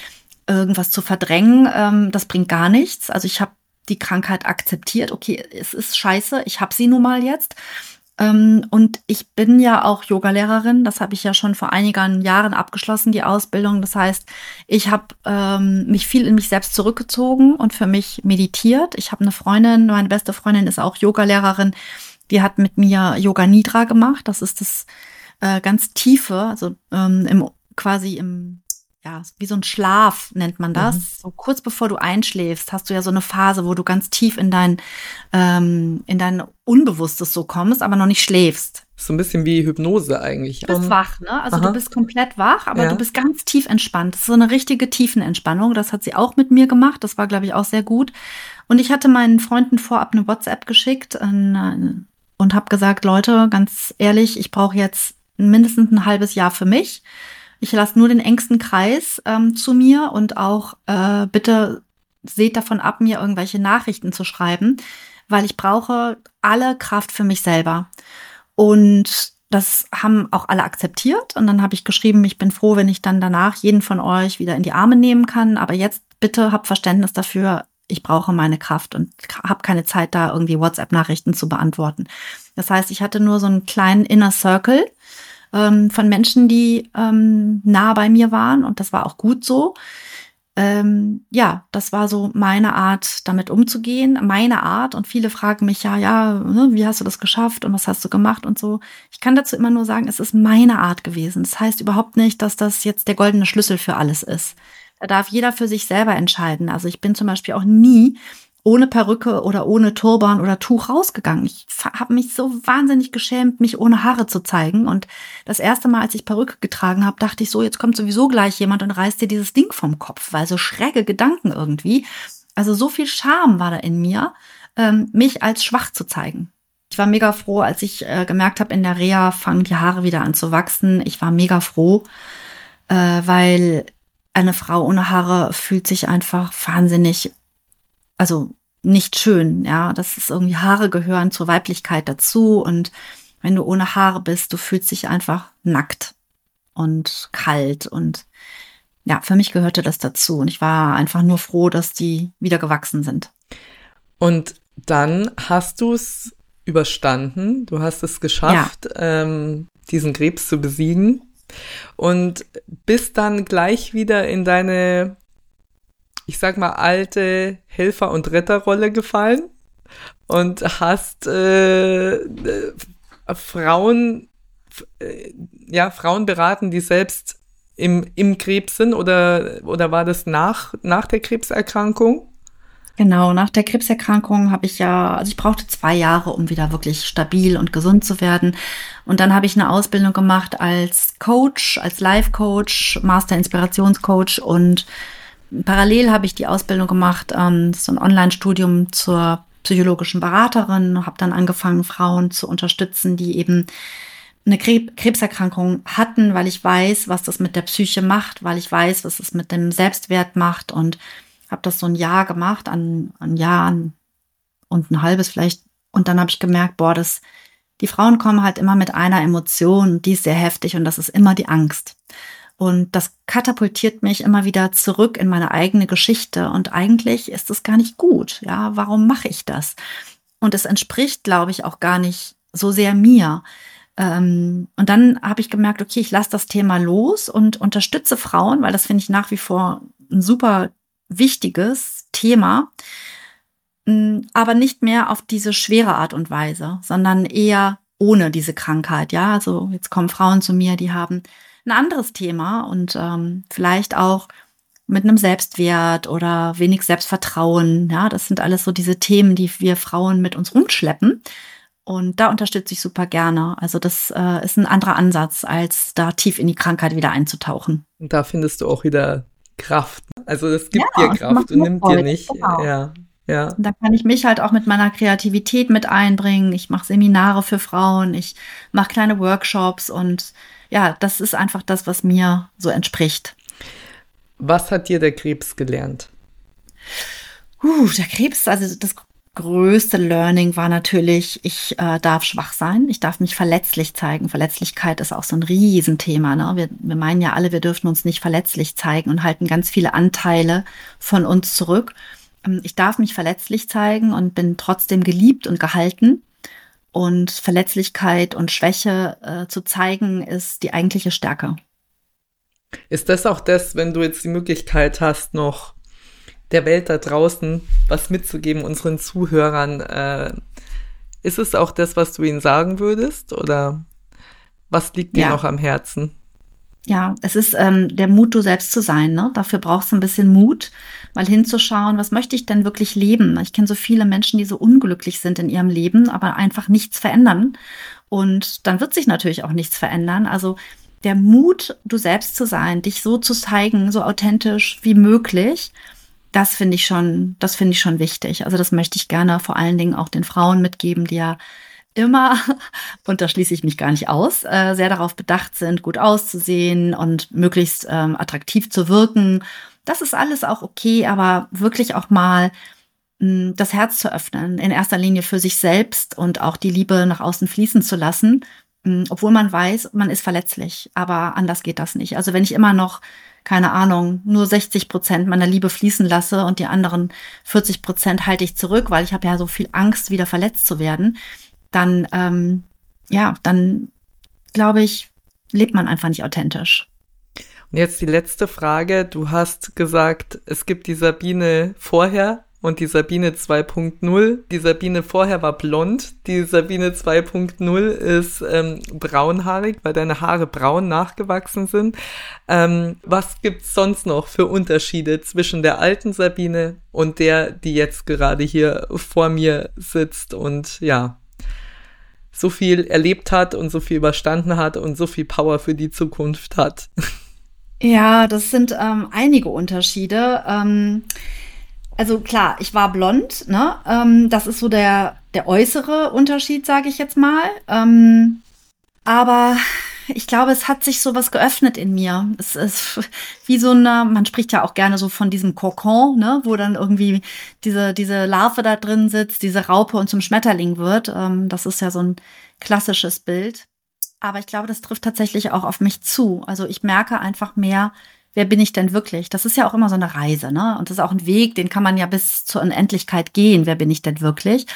irgendwas zu verdrängen, ähm, das bringt gar nichts. Also ich habe die Krankheit akzeptiert. Okay, es ist scheiße. Ich habe sie nun mal jetzt. Ähm, und ich bin ja auch Yogalehrerin. Das habe ich ja schon vor einigen Jahren abgeschlossen, die Ausbildung. Das heißt, ich habe ähm, mich viel in mich selbst zurückgezogen und für mich meditiert. Ich habe eine Freundin, meine beste Freundin ist auch Yogalehrerin. Die hat mit mir Yoga Nidra gemacht. Das ist das äh, ganz tiefe, also ähm, im quasi im ja, wie so ein Schlaf nennt man das. Mhm. So kurz bevor du einschläfst, hast du ja so eine Phase, wo du ganz tief in dein, ähm, in dein Unbewusstes so kommst, aber noch nicht schläfst. So ein bisschen wie Hypnose eigentlich. Du bist wach, ne? Also Aha. du bist komplett wach, aber ja. du bist ganz tief entspannt. Das ist so eine richtige Tiefenentspannung. Das hat sie auch mit mir gemacht. Das war, glaube ich, auch sehr gut. Und ich hatte meinen Freunden vorab eine WhatsApp geschickt und, äh, und habe gesagt, Leute, ganz ehrlich, ich brauche jetzt mindestens ein halbes Jahr für mich ich lasse nur den engsten Kreis ähm, zu mir und auch äh, bitte seht davon ab, mir irgendwelche Nachrichten zu schreiben, weil ich brauche alle Kraft für mich selber. Und das haben auch alle akzeptiert. Und dann habe ich geschrieben, ich bin froh, wenn ich dann danach jeden von euch wieder in die Arme nehmen kann. Aber jetzt bitte habt Verständnis dafür, ich brauche meine Kraft und habe keine Zeit, da irgendwie WhatsApp-Nachrichten zu beantworten. Das heißt, ich hatte nur so einen kleinen Inner Circle ähm, von Menschen, die ähm, nah bei mir waren und das war auch gut so. Ähm, ja, das war so meine Art, damit umzugehen, meine Art. Und viele fragen mich ja, ja, ne, wie hast du das geschafft und was hast du gemacht und so. Ich kann dazu immer nur sagen, es ist meine Art gewesen. Das heißt überhaupt nicht, dass das jetzt der goldene Schlüssel für alles ist. Da darf jeder für sich selber entscheiden. Also ich bin zum Beispiel auch nie ohne Perücke oder ohne Turban oder Tuch rausgegangen. Ich habe mich so wahnsinnig geschämt, mich ohne Haare zu zeigen. Und das erste Mal, als ich Perücke getragen habe, dachte ich so, jetzt kommt sowieso gleich jemand und reißt dir dieses Ding vom Kopf, weil so schräge Gedanken irgendwie. Also so viel Scham war da in mir, ähm, mich als schwach zu zeigen. Ich war mega froh, als ich äh, gemerkt habe, in der Reha fangen die Haare wieder an zu wachsen. Ich war mega froh, äh, weil eine Frau ohne Haare fühlt sich einfach wahnsinnig also nicht schön, ja. Das ist irgendwie Haare gehören zur Weiblichkeit dazu und wenn du ohne Haare bist, du fühlst dich einfach nackt und kalt und ja, für mich gehörte das dazu und ich war einfach nur froh, dass die wieder gewachsen sind. Und dann hast du es überstanden, du hast es geschafft, ja. ähm, diesen Krebs zu besiegen und bist dann gleich wieder in deine ich sag mal, alte Helfer- und Retterrolle gefallen und hast äh, äh, Frauen, äh, ja, Frauen beraten, die selbst im, im Krebs sind oder, oder war das nach, nach der Krebserkrankung? Genau, nach der Krebserkrankung habe ich ja, also ich brauchte zwei Jahre, um wieder wirklich stabil und gesund zu werden. Und dann habe ich eine Ausbildung gemacht als Coach, als Life-Coach, Master-Inspirationscoach und Parallel habe ich die Ausbildung gemacht, ähm, so ein Online-Studium zur psychologischen Beraterin, habe dann angefangen, Frauen zu unterstützen, die eben eine Krebserkrankung hatten, weil ich weiß, was das mit der Psyche macht, weil ich weiß, was es mit dem Selbstwert macht und habe das so ein Jahr gemacht, an, an Jahren und ein halbes vielleicht. Und dann habe ich gemerkt, boah, das, die Frauen kommen halt immer mit einer Emotion, die ist sehr heftig und das ist immer die Angst. Und das katapultiert mich immer wieder zurück in meine eigene Geschichte. Und eigentlich ist es gar nicht gut. Ja, warum mache ich das? Und es entspricht, glaube ich, auch gar nicht so sehr mir. Ähm, und dann habe ich gemerkt, okay, ich lasse das Thema los und unterstütze Frauen, weil das finde ich nach wie vor ein super wichtiges Thema, mm, aber nicht mehr auf diese schwere Art und Weise, sondern eher ohne diese Krankheit. Ja, also jetzt kommen Frauen zu mir, die haben ein anderes Thema und ähm, vielleicht auch mit einem Selbstwert oder wenig Selbstvertrauen. Ja, das sind alles so diese Themen, die wir Frauen mit uns rumschleppen. Und da unterstütze ich super gerne. Also das äh, ist ein anderer Ansatz, als da tief in die Krankheit wieder einzutauchen. Und da findest du auch wieder Kraft. Also das gibt ja, dir Kraft und nimmt dir nicht. Genau. Ja, ja. da kann ich mich halt auch mit meiner Kreativität mit einbringen. Ich mache Seminare für Frauen, ich mache kleine Workshops und ja, das ist einfach das, was mir so entspricht. Was hat dir der Krebs gelernt? Uh, der Krebs, also das größte Learning war natürlich, ich äh, darf schwach sein, ich darf mich verletzlich zeigen. Verletzlichkeit ist auch so ein Riesenthema. Ne? Wir, wir meinen ja alle, wir dürfen uns nicht verletzlich zeigen und halten ganz viele Anteile von uns zurück. Ähm, ich darf mich verletzlich zeigen und bin trotzdem geliebt und gehalten. Und Verletzlichkeit und Schwäche äh, zu zeigen, ist die eigentliche Stärke. Ist das auch das, wenn du jetzt die Möglichkeit hast, noch der Welt da draußen was mitzugeben, unseren Zuhörern. Äh, ist es auch das, was du ihnen sagen würdest oder was liegt dir ja. noch am Herzen? Ja, es ist ähm, der Mut, du selbst zu sein. Ne? Dafür brauchst du ein bisschen Mut, mal hinzuschauen, was möchte ich denn wirklich leben? Ich kenne so viele Menschen, die so unglücklich sind in ihrem Leben, aber einfach nichts verändern. Und dann wird sich natürlich auch nichts verändern. Also der Mut, du selbst zu sein, dich so zu zeigen, so authentisch wie möglich das finde ich schon, das finde ich schon wichtig. Also das möchte ich gerne vor allen Dingen auch den Frauen mitgeben, die ja immer, und da schließe ich mich gar nicht aus, äh, sehr darauf bedacht sind, gut auszusehen und möglichst ähm, attraktiv zu wirken. Das ist alles auch okay, aber wirklich auch mal mh, hm, das Herz zu öffnen, in erster Linie für sich selbst und auch die Liebe nach außen fließen zu lassen, mh, hm, obwohl man weiß, man ist verletzlich, aber anders geht das nicht. Also wenn ich immer noch keine Ahnung, nur 60 Prozent meiner Liebe fließen lasse und die anderen 40 Prozent halte ich zurück, weil ich habe ja so viel Angst, wieder verletzt zu werden, dann, ähm, ja, dann glaube ich, lebt man einfach nicht authentisch. Und jetzt die letzte Frage. Du hast gesagt, es gibt die Sabine vorher und die Sabine 2.0. Die Sabine vorher war blond, die Sabine 2.0 ist ähm, braunhaarig, weil deine Haare braun nachgewachsen sind. Ähm, was gibt's sonst noch für Unterschiede zwischen der alten Sabine und der, die jetzt gerade hier vor mir sitzt und ja, so viel erlebt hat und so viel überstanden hat und so viel Power für die Zukunft hat? Ja, das sind ähm, einige Unterschiede. Ähm also klar, ich war blond, ne? Ähm, das ist so der, der äußere Unterschied, sage ich jetzt mal. Ähm, aber ich glaube, es hat sich so was geöffnet in mir. Es ist wie so eine, man spricht ja auch gerne so von diesem Kokon, ne, wo dann irgendwie diese, diese Larve da drin sitzt, diese Raupe und zum Schmetterling wird. Ähm, das ist ja so ein klassisches Bild. Aber ich glaube, das trifft tatsächlich auch auf mich zu. Also ich merke einfach mehr, wer bin ich denn wirklich? Das ist ja auch immer so eine Reise, ne? Und das ist auch ein Weg, den kann man ja bis zur Unendlichkeit gehen. Wer bin ich denn wirklich?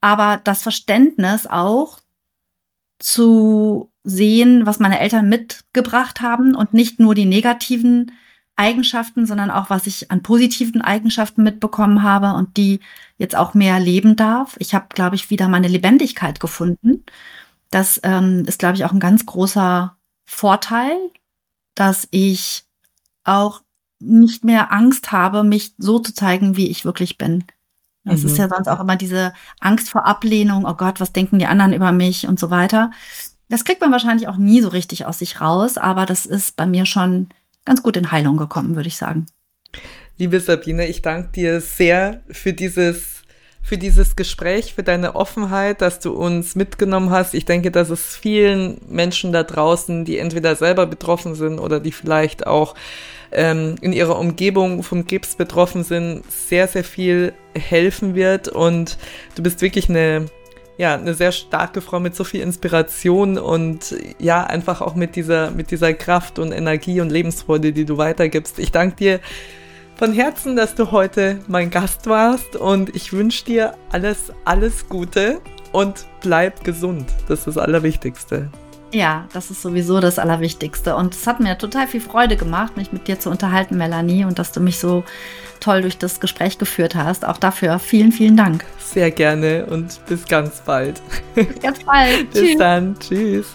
Aber das Verständnis auch zu sehen, was meine Eltern mitgebracht haben und nicht nur die negativen Eigenschaften, sondern auch, was ich an positiven Eigenschaften mitbekommen habe und die jetzt auch mehr leben darf. Ich habe, glaube ich, wieder meine Lebendigkeit gefunden. Das ähm, ist, glaube ich, auch ein ganz großer Vorteil dass ich auch nicht mehr Angst habe, mich so zu zeigen, wie ich wirklich bin. Es mhm. ist ja sonst auch immer diese Angst vor Ablehnung, oh Gott, was denken die anderen über mich und so weiter. Das kriegt man wahrscheinlich auch nie so richtig aus sich raus, aber das ist bei mir schon ganz gut in Heilung gekommen, würde ich sagen. Liebe Sabine, ich danke dir sehr für dieses für dieses Gespräch, für deine Offenheit, dass du uns mitgenommen hast. Ich denke, dass es vielen Menschen da draußen, die entweder selber betroffen sind oder die vielleicht auch ähm, in ihrer Umgebung vom Krebs betroffen sind, sehr, sehr viel helfen wird. Und du bist wirklich eine ja, eine sehr starke Frau mit so viel Inspiration und ja, einfach auch mit dieser, mit dieser Kraft und Energie und Lebensfreude, die du weitergibst. Ich danke dir von Herzen, dass du heute mein Gast warst und ich wünsche dir alles, alles Gute und bleib gesund. Das ist das Allerwichtigste. Ja, das ist sowieso das Allerwichtigste. Und es hat mir total viel Freude gemacht, mich mit dir zu unterhalten, Melanie, und dass du mich so toll durch das Gespräch geführt hast. Auch dafür vielen, vielen Dank. Sehr gerne und bis ganz bald. Bis ganz bald. bis Tschüss. dann. Tschüss.